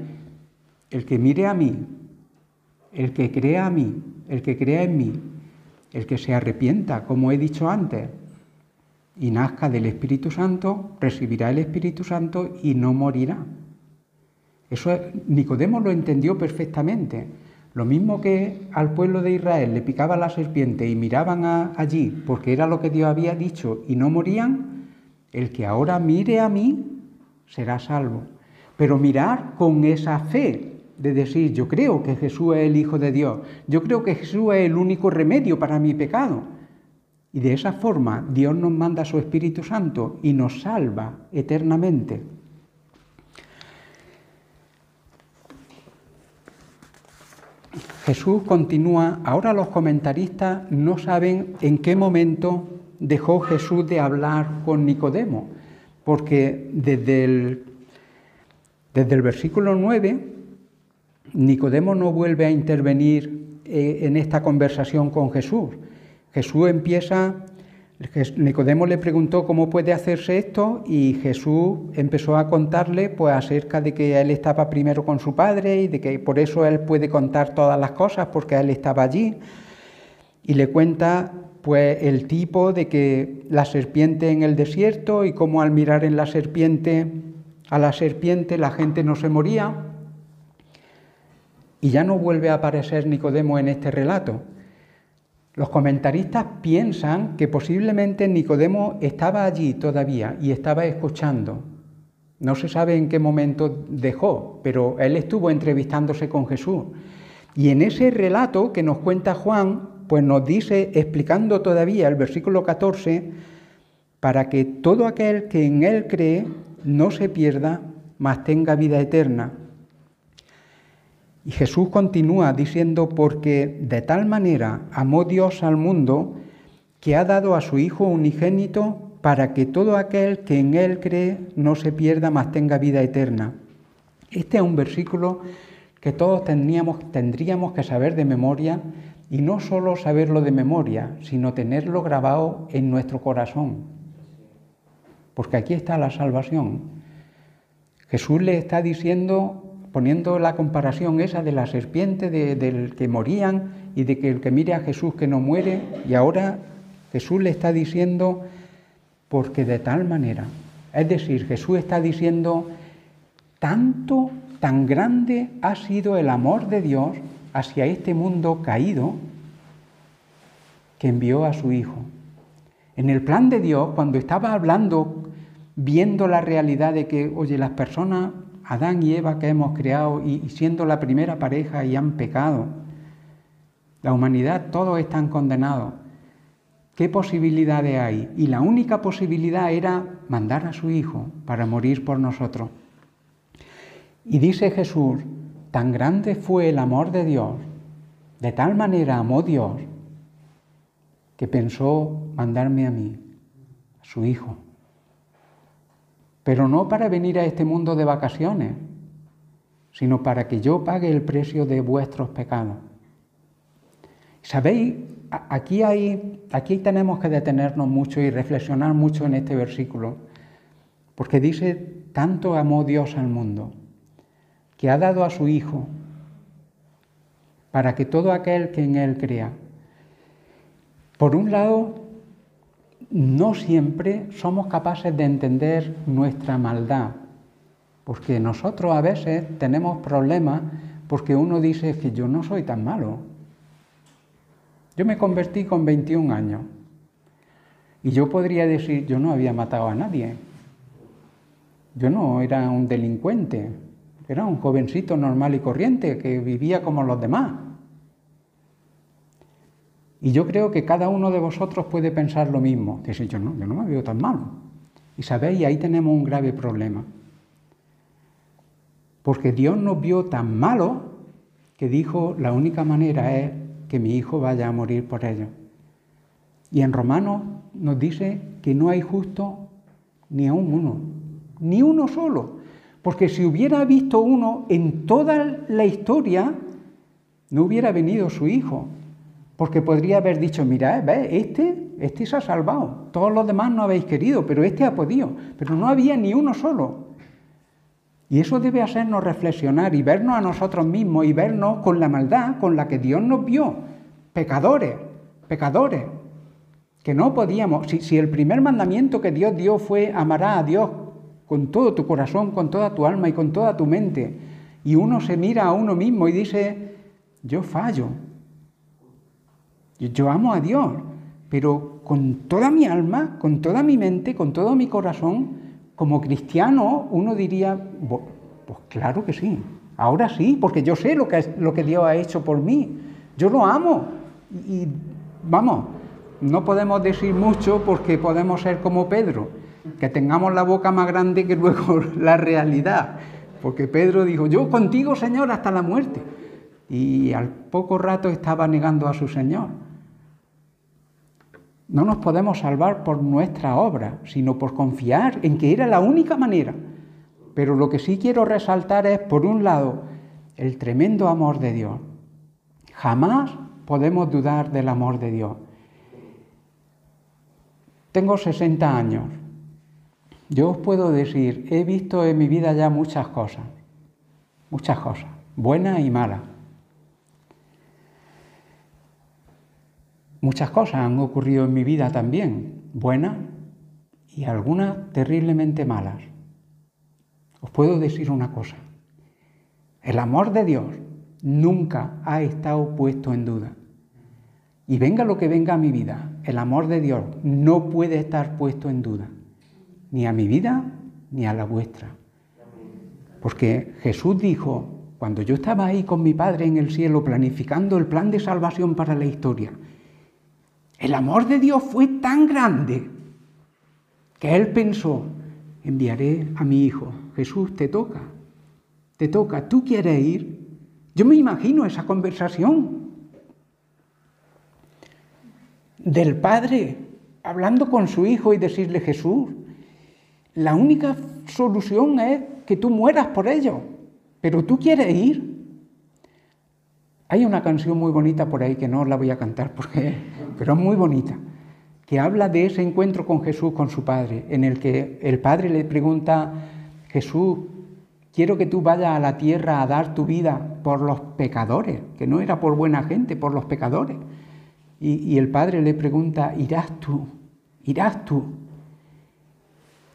el que mire a mí, el que crea a mí, el que crea en mí, el que se arrepienta, como he dicho antes, y nazca del Espíritu Santo, recibirá el Espíritu Santo y no morirá. Eso Nicodemo lo entendió perfectamente. Lo mismo que al pueblo de Israel le picaba la serpiente y miraban allí porque era lo que Dios había dicho y no morían, el que ahora mire a mí será salvo. Pero mirar con esa fe de decir, yo creo que Jesús es el Hijo de Dios, yo creo que Jesús es el único remedio para mi pecado. Y de esa forma Dios nos manda su Espíritu Santo y nos salva eternamente. Jesús continúa, ahora los comentaristas no saben en qué momento dejó Jesús de hablar con Nicodemo, porque desde el, desde el versículo 9, Nicodemo no vuelve a intervenir eh, en esta conversación con Jesús. Jesús empieza Nicodemo le preguntó cómo puede hacerse esto y Jesús empezó a contarle pues acerca de que él estaba primero con su padre y de que por eso él puede contar todas las cosas porque él estaba allí y le cuenta pues el tipo de que la serpiente en el desierto y cómo al mirar en la serpiente a la serpiente la gente no se moría y ya no vuelve a aparecer Nicodemo en este relato. Los comentaristas piensan que posiblemente Nicodemo estaba allí todavía y estaba escuchando. No se sabe en qué momento dejó, pero él estuvo entrevistándose con Jesús. Y en ese relato que nos cuenta Juan, pues nos dice, explicando todavía el versículo 14, para que todo aquel que en él cree no se pierda, mas tenga vida eterna. Y Jesús continúa diciendo, porque de tal manera amó Dios al mundo que ha dado a su Hijo unigénito para que todo aquel que en Él cree no se pierda, mas tenga vida eterna. Este es un versículo que todos tendríamos, que saber de memoria y no solo saberlo de memoria, sino tenerlo grabado en nuestro corazón. Porque aquí está la salvación. Jesús le está diciendo poniendo la comparación esa de la serpiente, del que morían y de que el que mire a Jesús que no muere, y ahora Jesús le está diciendo, porque de tal manera, es decir, Jesús está diciendo, tanto, tan grande ha sido el amor de Dios hacia este mundo caído, que envió a su Hijo. En el plan de Dios, cuando estaba hablando, viendo la realidad de que, oye, las personas Adán y Eva que hemos creado y siendo la primera pareja y han pecado. La humanidad, todos están condenados. ¿Qué posibilidades hay? Y la única posibilidad era mandar a su Hijo para morir por nosotros. Y dice Jesús, tan grande fue el amor de Dios, de tal manera amó Dios, que pensó mandarme a mí, a su Hijo pero no para venir a este mundo de vacaciones, sino para que yo pague el precio de vuestros pecados. ¿Sabéis? Aquí, hay, aquí tenemos que detenernos mucho y reflexionar mucho en este versículo, porque dice, tanto amó Dios al mundo, que ha dado a su Hijo, para que todo aquel que en Él crea, por un lado, no siempre somos capaces de entender nuestra maldad, porque nosotros a veces tenemos problemas porque uno dice que yo no soy tan malo. Yo me convertí con 21 años y yo podría decir, yo no había matado a nadie, yo no era un delincuente, era un jovencito normal y corriente que vivía como los demás. Y yo creo que cada uno de vosotros puede pensar lo mismo, si yo no, yo no me veo tan malo. Y sabéis, ahí tenemos un grave problema. Porque Dios nos vio tan malos que dijo, la única manera es que mi hijo vaya a morir por ellos. Y en Romanos nos dice que no hay justo ni aún uno, ni uno solo. Porque si hubiera visto uno en toda la historia, no hubiera venido su hijo. Porque podría haber dicho, mira, ¿ves? Este, este se ha salvado. Todos los demás no habéis querido, pero este ha podido. Pero no había ni uno solo. Y eso debe hacernos reflexionar y vernos a nosotros mismos y vernos con la maldad con la que Dios nos vio, pecadores, pecadores, que no podíamos, si, el primer mandamiento que Dios dio fue amará a Dios con todo tu corazón, con toda tu alma y con toda tu mente, y uno se mira a uno mismo y dice, yo fallo, yo amo a Dios, pero con toda mi alma, con toda mi mente, con todo mi corazón, como cristiano uno diría, pues claro que sí, ahora sí, porque yo sé lo que, lo que Dios ha hecho por mí, yo lo amo. Y vamos, no podemos decir mucho porque podemos ser como Pedro, que tengamos la boca más grande que luego la realidad. Porque Pedro dijo, yo contigo, Señor, hasta la muerte. Y al poco rato estaba negando a su Señor. No nos podemos salvar por nuestra obra, sino por confiar en que era la única manera. Pero lo que sí quiero resaltar es, por un lado, el tremendo amor de Dios. Jamás podemos dudar del amor de Dios. Tengo 60 años. Yo os puedo decir, he visto en mi vida ya muchas cosas, muchas cosas, buenas y malas. Muchas cosas han ocurrido en mi vida también, buenas y algunas terriblemente malas. Os puedo decir una cosa, el amor de Dios nunca ha estado puesto en duda. Y venga lo que venga a mi vida, el amor de Dios no puede estar puesto en duda, ni a mi vida ni a la vuestra. Porque Jesús dijo, cuando yo estaba ahí con mi Padre en el cielo planificando el plan de salvación para la historia, el amor de Dios fue tan grande que Él pensó, enviaré a mi Hijo. Jesús, te toca, te toca, ¿tú quieres ir? Yo me imagino esa conversación del Padre hablando con su Hijo y decirle, Jesús, la única solución es que tú mueras por ello, pero tú quieres ir. Hay una canción muy bonita por ahí que no la voy a cantar porque, pero es muy bonita, que habla de ese encuentro con Jesús, con su Padre, en el que el Padre le pregunta, Jesús, quiero que tú vayas a la tierra a dar tu vida por los pecadores, que no era por buena gente, por los pecadores. Y, y el Padre le pregunta, ¿irás tú? ¿Irás tú?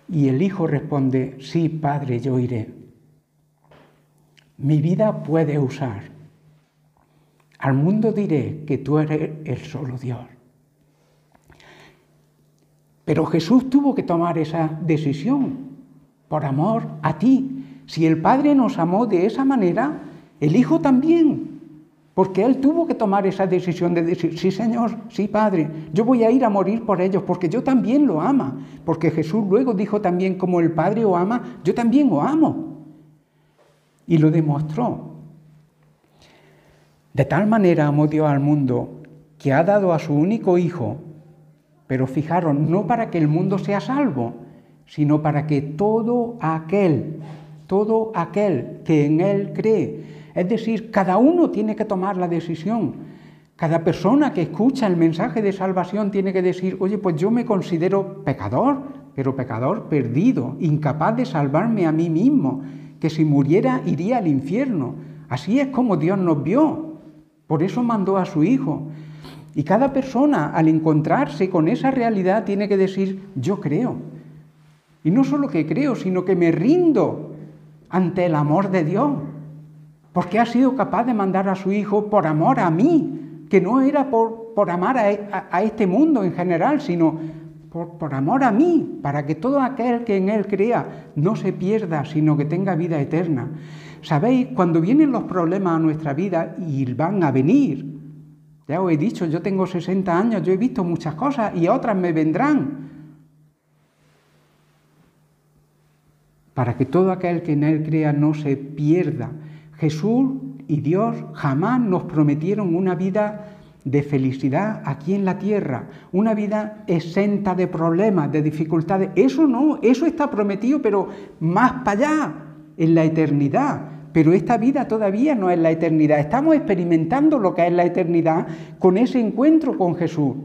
Y el Hijo responde, sí, Padre, yo iré. Mi vida puede usar al mundo diré que tú eres el solo Dios. Pero Jesús tuvo que tomar esa decisión por amor a ti. Si el Padre nos amó de esa manera, el Hijo también. Porque Él tuvo que tomar esa decisión de decir, sí Señor, sí Padre, yo voy a ir a morir por ellos porque yo también lo ama. Porque Jesús luego dijo también, como el Padre o ama, yo también lo amo. Y lo demostró. De tal manera amó Dios al mundo que ha dado a su único Hijo, pero fijaron, no para que el mundo sea salvo, sino para que todo aquel, todo aquel que en Él cree, es decir, cada uno tiene que tomar la decisión. Cada persona que escucha el mensaje de salvación tiene que decir, oye, pues yo me considero pecador, pero pecador perdido, incapaz de salvarme a mí mismo, que si muriera iría al infierno. Así es como Dios nos vio, por eso mandó a su Hijo. Y cada persona al encontrarse con esa realidad tiene que decir, yo creo. Y no solo que creo, sino que me rindo ante el amor de Dios. Porque ha sido capaz de mandar a su Hijo por amor a mí, que no era por, por amar a, este mundo en general, sino por, por, amor a mí, para que todo aquel que en Él crea no se pierda, sino que tenga vida eterna. Sabéis, cuando vienen los problemas a nuestra vida y van a venir, ya os he dicho, yo tengo 60 años, yo he visto muchas cosas y otras me vendrán. Para que todo aquel que en Él crea no se pierda. Jesús y Dios jamás nos prometieron una vida de felicidad aquí en la tierra, una vida exenta de problemas, de dificultades. Eso no, eso está prometido, pero más para allá en la eternidad. Pero esta vida todavía no es la eternidad. Estamos experimentando lo que es la eternidad con ese encuentro con Jesús.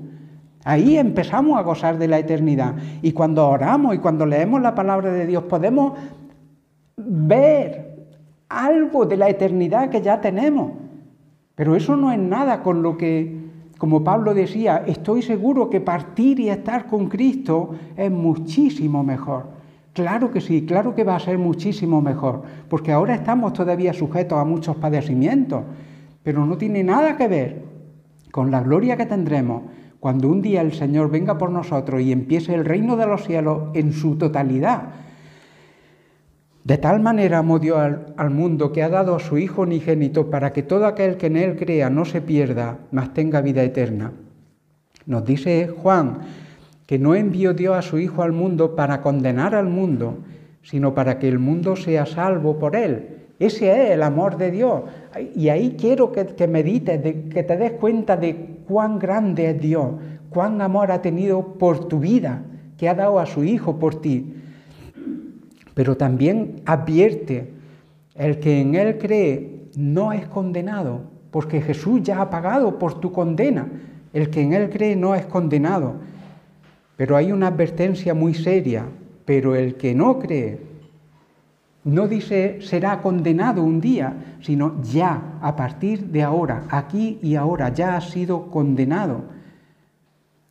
Ahí empezamos a gozar de la eternidad. Y cuando oramos y cuando leemos la palabra de Dios podemos ver algo de la eternidad que ya tenemos. Pero eso no es nada con lo que, como Pablo decía, estoy seguro que partir y estar con Cristo es muchísimo mejor. Claro que sí, claro que va a ser muchísimo mejor, porque ahora estamos todavía sujetos a muchos padecimientos, pero no tiene nada que ver con la gloria que tendremos cuando un día el Señor venga por nosotros y empiece el reino de los cielos en su totalidad. De tal manera amó Dios al, mundo que ha dado a su Hijo unigénito para que todo aquel que en Él crea no se pierda, mas tenga vida eterna. Nos dice Juan que no envió Dios a su Hijo al mundo para condenar al mundo, sino para que el mundo sea salvo por Él. Ese es el amor de Dios. Y ahí quiero que, medites, que te des cuenta de cuán grande es Dios, cuán amor ha tenido por tu vida, que ha dado a su Hijo por ti. Pero también advierte, el que en Él cree no es condenado, porque Jesús ya ha pagado por tu condena. El que en Él cree no es condenado. Pero hay una advertencia muy seria, pero el que no cree no dice será condenado un día, sino ya, a partir de ahora, aquí y ahora, ya ha sido condenado.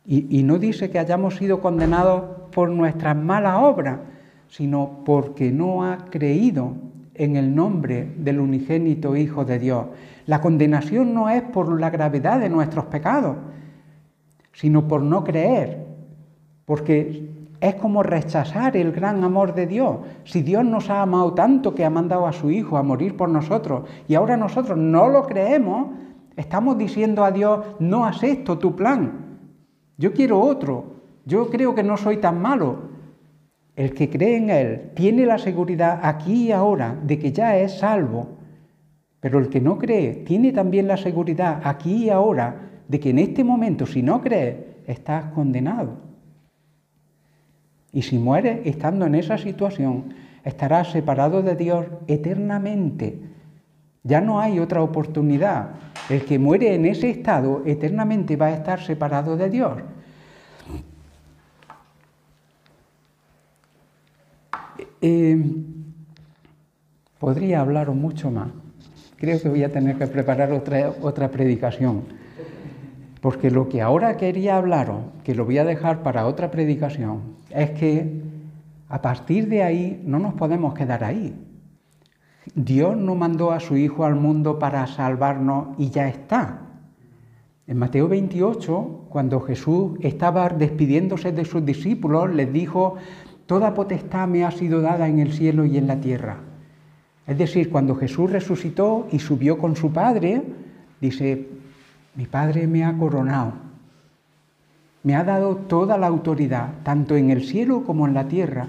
Y, no dice que hayamos sido condenados por nuestras malas obras, sino porque no ha creído en el nombre del unigénito Hijo de Dios. La condenación no es por la gravedad de nuestros pecados, sino por no creer, porque es como rechazar el gran amor de Dios. Si Dios nos ha amado tanto que ha mandado a su Hijo a morir por nosotros y ahora nosotros no lo creemos, estamos diciendo a Dios, no acepto tu plan, yo quiero otro, yo creo que no soy tan malo. El que cree en Él tiene la seguridad aquí y ahora de que ya es salvo, pero el que no cree tiene también la seguridad aquí y ahora de que en este momento, si no cree, estás condenado. Y si muere estando en esa situación, estará separado de Dios eternamente. Ya no hay otra oportunidad. El que muere en ese estado eternamente va a estar separado de Dios. Eh, podría hablaros mucho más. Creo que voy a tener que preparar otra, otra predicación. Porque lo que ahora quería hablaros, que lo voy a dejar para otra predicación, es que a partir de ahí no nos podemos quedar ahí. Dios no mandó a su Hijo al mundo para salvarnos y ya está. En Mateo 28, cuando Jesús estaba despidiéndose de sus discípulos, les dijo, Toda potestad me ha sido dada en el cielo y en la tierra. Es decir, cuando Jesús resucitó y subió con su Padre, dice, mi Padre me ha coronado, me ha dado toda la autoridad, tanto en el cielo como en la tierra.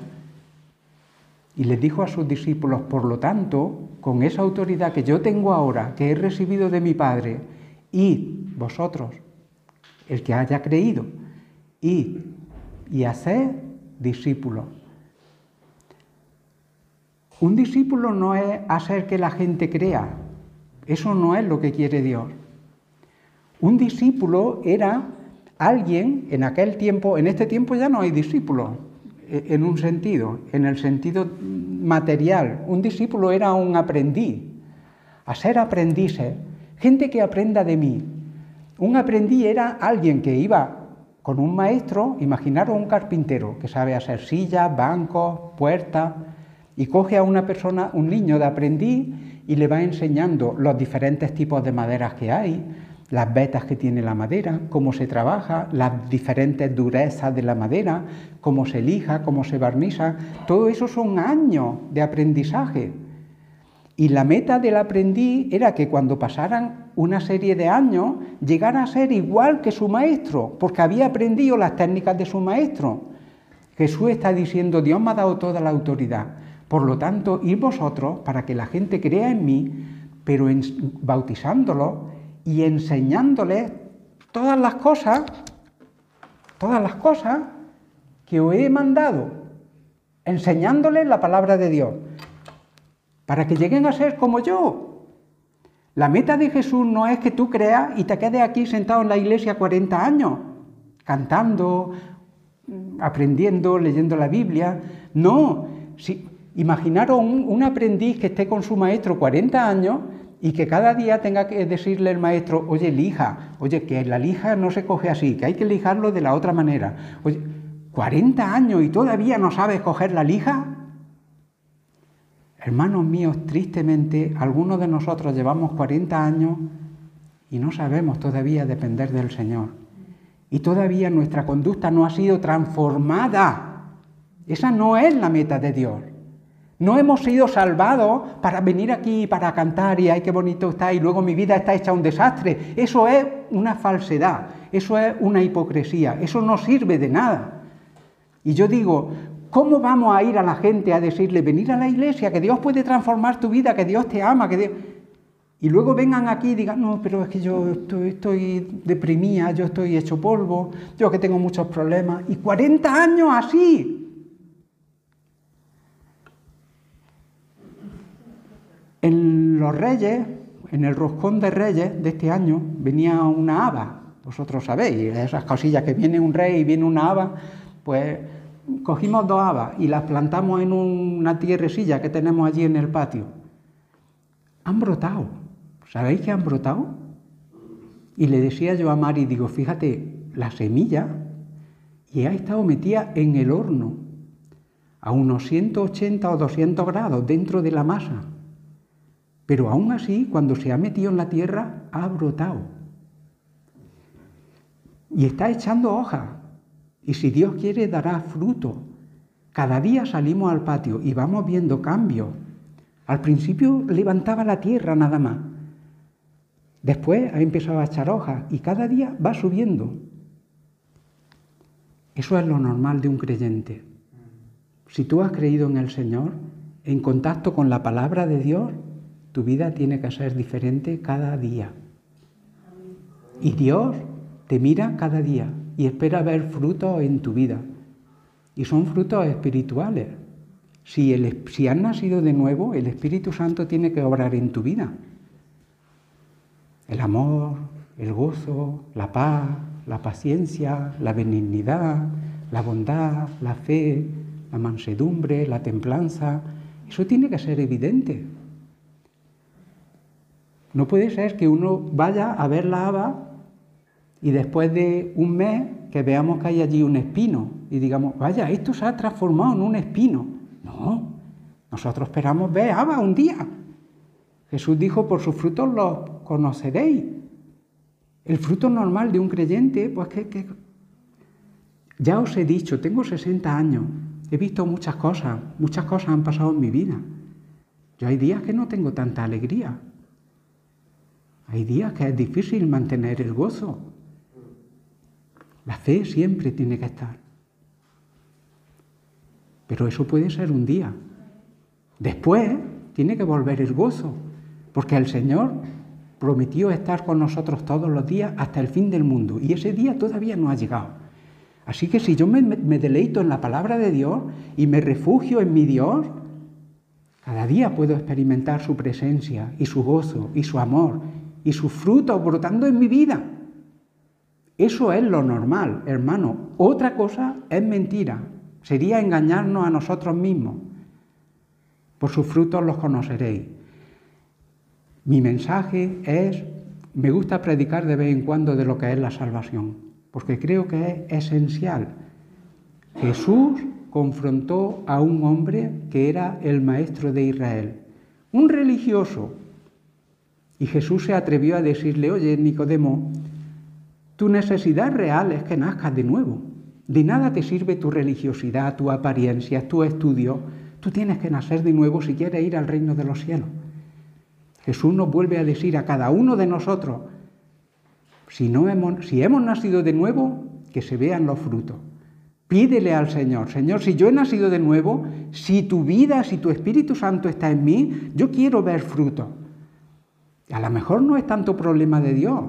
Y les dijo a sus discípulos, por lo tanto, con esa autoridad que yo tengo ahora, que he recibido de mi Padre, y vosotros, el que haya creído, y, y haced discípulos. Un discípulo no es hacer que la gente crea, eso no es lo que quiere Dios. Un discípulo era alguien en aquel tiempo, en este tiempo ya no hay discípulos, e, en un sentido, en el sentido material. Un discípulo era un aprendiz, a ser aprendices, gente que aprenda de mí. Un aprendiz era alguien que iba con un maestro, imaginaros un carpintero que sabe hacer sillas, bancos, puertas, y coge a una persona, un niño de aprendiz, y le va enseñando los diferentes tipos de maderas que hay, las vetas que tiene la madera, cómo se trabaja, las diferentes durezas de la madera, cómo se lija, cómo se barniza, todo eso son años de aprendizaje. Y la meta del aprendiz era que cuando pasaran una serie de años llegara a ser igual que su maestro, porque había aprendido las técnicas de su maestro. Jesús está diciendo, Dios me ha dado toda la autoridad. Por lo tanto, ir vosotros para que la gente crea en mí, pero en, bautizándolo y enseñándoles todas las cosas, todas las cosas que os he mandado, enseñándoles la palabra de Dios, para que lleguen a ser como yo. La meta de Jesús no es que tú creas y te quedes aquí sentado en la iglesia 40 años, cantando, aprendiendo, leyendo la Biblia. No, si, imaginaros un, un aprendiz que esté con su maestro 40 años y que cada día tenga que decirle el maestro, oye, lija, oye, que la lija no se coge así, que hay que lijarlo de la otra manera. Oye, 40 años y todavía no sabes coger la lija. Hermanos míos, tristemente, algunos de nosotros llevamos 40 años y no sabemos todavía depender del Señor. Y todavía nuestra conducta no ha sido transformada. Esa no es la meta de Dios. No hemos sido salvados para venir aquí, para cantar y ay, qué bonito está y luego mi vida está hecha un desastre. Eso es una falsedad, eso es una hipocresía, eso no sirve de nada. Y yo digo, ¿cómo vamos a ir a la gente a decirle, venir a la iglesia, que Dios puede transformar tu vida, que Dios te ama, que Y luego vengan aquí y digan, no, pero es que yo estoy, estoy deprimida, yo estoy hecho polvo, yo que tengo muchos problemas. Y 40 años así, En los Reyes, en el roscón de Reyes de este año, venía una haba. Vosotros sabéis, esas cosillas que viene un rey y viene una haba, pues cogimos dos habas y las plantamos en una tierrecilla que tenemos allí en el patio. Han brotado. ¿Sabéis que han brotado? Y le decía yo a Mari, digo, fíjate, la semilla y ha estado metida en el horno a unos 180 o 200 grados dentro de la masa. Pero aún así, cuando se ha metido en la tierra, ha brotado. Y está echando hoja. Y si Dios quiere, dará fruto. Cada día salimos al patio y vamos viendo cambio. Al principio levantaba la tierra nada más. Después ha empezado a echar hojas y cada día va subiendo. Eso es lo normal de un creyente. Si tú has creído en el Señor, en contacto con la palabra de Dios, tu vida tiene que ser diferente cada día. Y Dios te mira cada día y espera ver frutos en tu vida. Y son frutos espirituales. Si, el, nacido de nuevo, el Espíritu Santo tiene que obrar en tu vida. El amor, el gozo, la paz, la paciencia, la benignidad, la bondad, la fe, la mansedumbre, la templanza. Eso tiene que ser evidente. No puede ser que uno vaya a ver la haba y después de un mes que veamos que hay allí un espino y digamos, vaya, esto se ha transformado en un espino. No, nosotros esperamos ver haba un día. Jesús dijo, por sus frutos los conoceréis. El fruto normal de un creyente, pues que, que ya os he dicho, tengo 60 años, he visto muchas cosas, muchas cosas han pasado en mi vida. Yo hay días que no tengo tanta alegría, hay días que es difícil mantener el gozo. La fe siempre tiene que estar. Pero eso puede ser un día. Después tiene que volver el gozo, porque el Señor prometió estar con nosotros todos los días hasta el fin del mundo, y ese día todavía no ha llegado. Así que si yo me, me deleito en la palabra de Dios y me refugio en mi Dios, cada día puedo experimentar su presencia y su gozo y su amor y sus frutos brotando en mi vida. Eso es lo normal, hermano. Otra cosa es mentira. Sería engañarnos a nosotros mismos. Por sus frutos los conoceréis. Mi mensaje es, me gusta predicar de vez en cuando de lo que es la salvación, porque creo que es esencial. Jesús confrontó a un hombre que era el maestro de Israel, un religioso, y Jesús se atrevió a decirle, oye, Nicodemo, tu necesidad real es que nazcas de nuevo. De nada te sirve tu religiosidad, tu apariencia, tu estudio. Tú tienes que nacer de nuevo si quieres ir al reino de los cielos. Jesús nos vuelve a decir a cada uno de nosotros, si, no hemos, si hemos nacido de nuevo, que se vean los frutos. Pídele al Señor, Señor, si yo he nacido de nuevo, si tu vida, si tu Espíritu Santo está en mí, yo quiero ver frutos. A lo mejor no es tanto problema de Dios,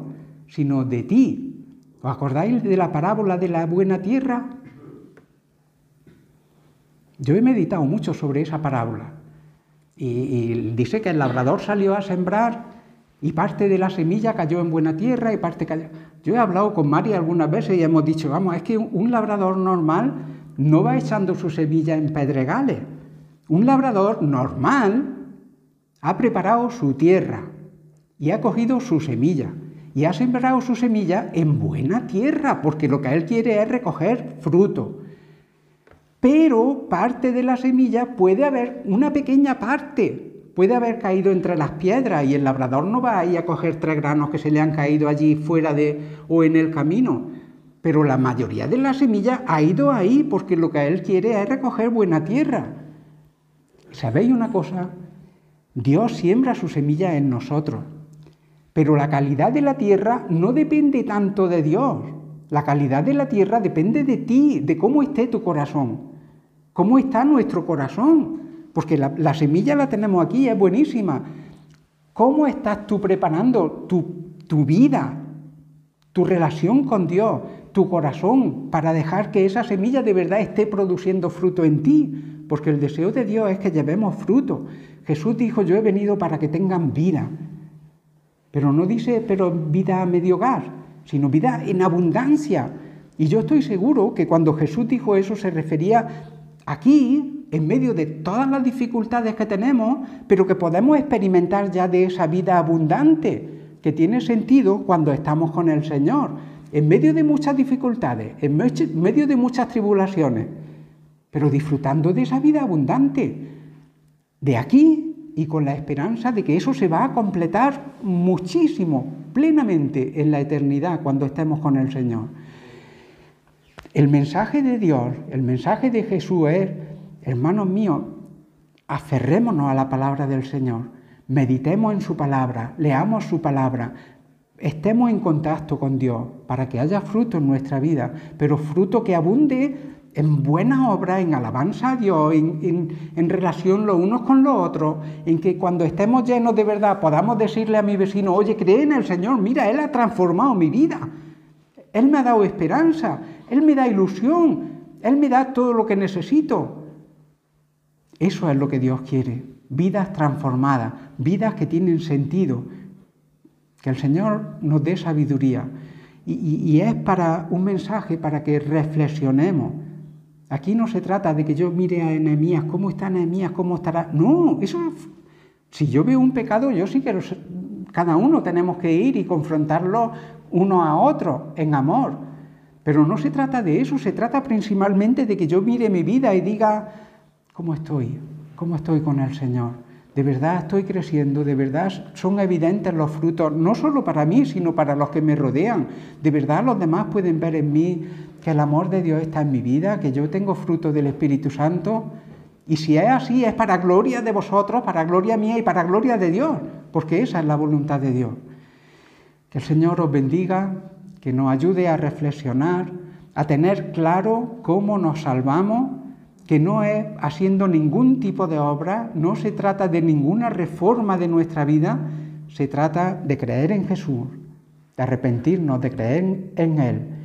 sino de ti. ¿Os acordáis de la parábola de la buena tierra? Yo he meditado mucho sobre esa parábola. Y, dice que el labrador salió a sembrar y parte de la semilla cayó en buena tierra y parte cayó. Yo he hablado con María algunas veces y hemos dicho, vamos, es que un labrador normal no va echando su semilla en pedregales. Un labrador normal ha preparado su tierra, y ha cogido su semilla y ha sembrado su semilla en buena tierra, porque lo que él quiere es recoger fruto. Pero parte de la semilla puede haber una pequeña parte, puede haber caído entre las piedras y el labrador no va a ir a coger tres granos que se le han caído allí fuera de o en el camino. Pero la mayoría de la semilla ha ido ahí porque lo que él quiere es recoger buena tierra. ¿Sabéis una cosa? Dios siembra su semilla en nosotros, pero la calidad de la tierra no depende tanto de Dios. La calidad de la tierra depende de ti, de cómo esté tu corazón, cómo está nuestro corazón, porque la, semilla la tenemos aquí, es buenísima. ¿Cómo estás tú preparando tu, tu vida, tu relación con Dios, tu corazón, para dejar que esa semilla de verdad esté produciendo fruto en ti? porque el deseo de Dios es que llevemos fruto. Jesús dijo, yo he venido para que tengan vida. Pero no dice, pero vida a medio gas, sino vida en abundancia. Y yo estoy seguro que cuando Jesús dijo eso se refería aquí, en medio de todas las dificultades que tenemos, pero que podemos experimentar ya de esa vida abundante, que tiene sentido cuando estamos con el Señor, en medio de muchas dificultades, en medio de muchas tribulaciones pero disfrutando de esa vida abundante, de aquí y con la esperanza de que eso se va a completar muchísimo, plenamente en la eternidad cuando estemos con el Señor. El mensaje de Dios, el mensaje de Jesús es, hermanos míos, aferrémonos a la palabra del Señor, meditemos en su palabra, leamos su palabra, estemos en contacto con Dios para que haya fruto en nuestra vida, pero fruto que abunde en buena obra, en alabanza a Dios, en, relación los unos con los otros, en que cuando estemos llenos de verdad podamos decirle a mi vecino, oye, cree en el Señor, mira, Él ha transformado mi vida, Él me ha dado esperanza, Él me da ilusión, Él me da todo lo que necesito. Eso es lo que Dios quiere, vidas transformadas, vidas que tienen sentido, que el Señor nos dé sabiduría. y es para un mensaje para que reflexionemos Aquí no se trata de que yo mire a Nehemías, cómo está Nehemías, cómo estará. No, eso, si yo veo un pecado, yo sí que cada uno tenemos que ir y confrontarlo uno a otro en amor. Pero no se trata de eso, se trata principalmente de que yo mire mi vida y diga, ¿cómo estoy? ¿Cómo estoy con el Señor? De verdad estoy creciendo, de verdad son evidentes los frutos, no solo para mí, sino para los que me rodean. De verdad los demás pueden ver en mí que el amor de Dios está en mi vida, que yo tengo fruto del Espíritu Santo. Y si es así, es para gloria de vosotros, para gloria mía y para gloria de Dios, porque esa es la voluntad de Dios. Que el Señor os bendiga, que nos ayude a reflexionar, a tener claro cómo nos salvamos, que no es haciendo ningún tipo de obra, no se trata de ninguna reforma de nuestra vida, se trata de creer en Jesús, de arrepentirnos, de creer en Él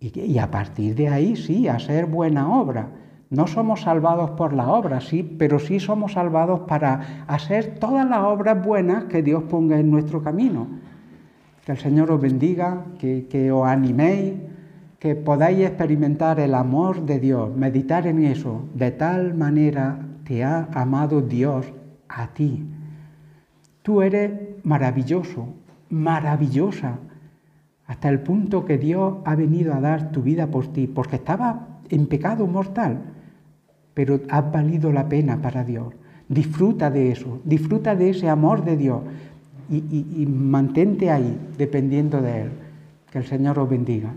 y, a partir de ahí sí, hacer buena obra. No somos salvados por la obra, sí, pero sí somos salvados para hacer todas las obras buenas que Dios ponga en nuestro camino. Que el Señor os bendiga, que, que os animéis, que podáis experimentar el amor de Dios, meditar en eso. De tal manera te ha amado Dios a ti. Tú eres maravilloso, maravillosa hasta el punto que Dios ha venido a dar tu vida por ti, porque estaba en pecado mortal, pero ha valido la pena para Dios. Disfruta de eso, disfruta de ese amor de Dios y, y mantente ahí dependiendo de Él. Que el Señor os bendiga.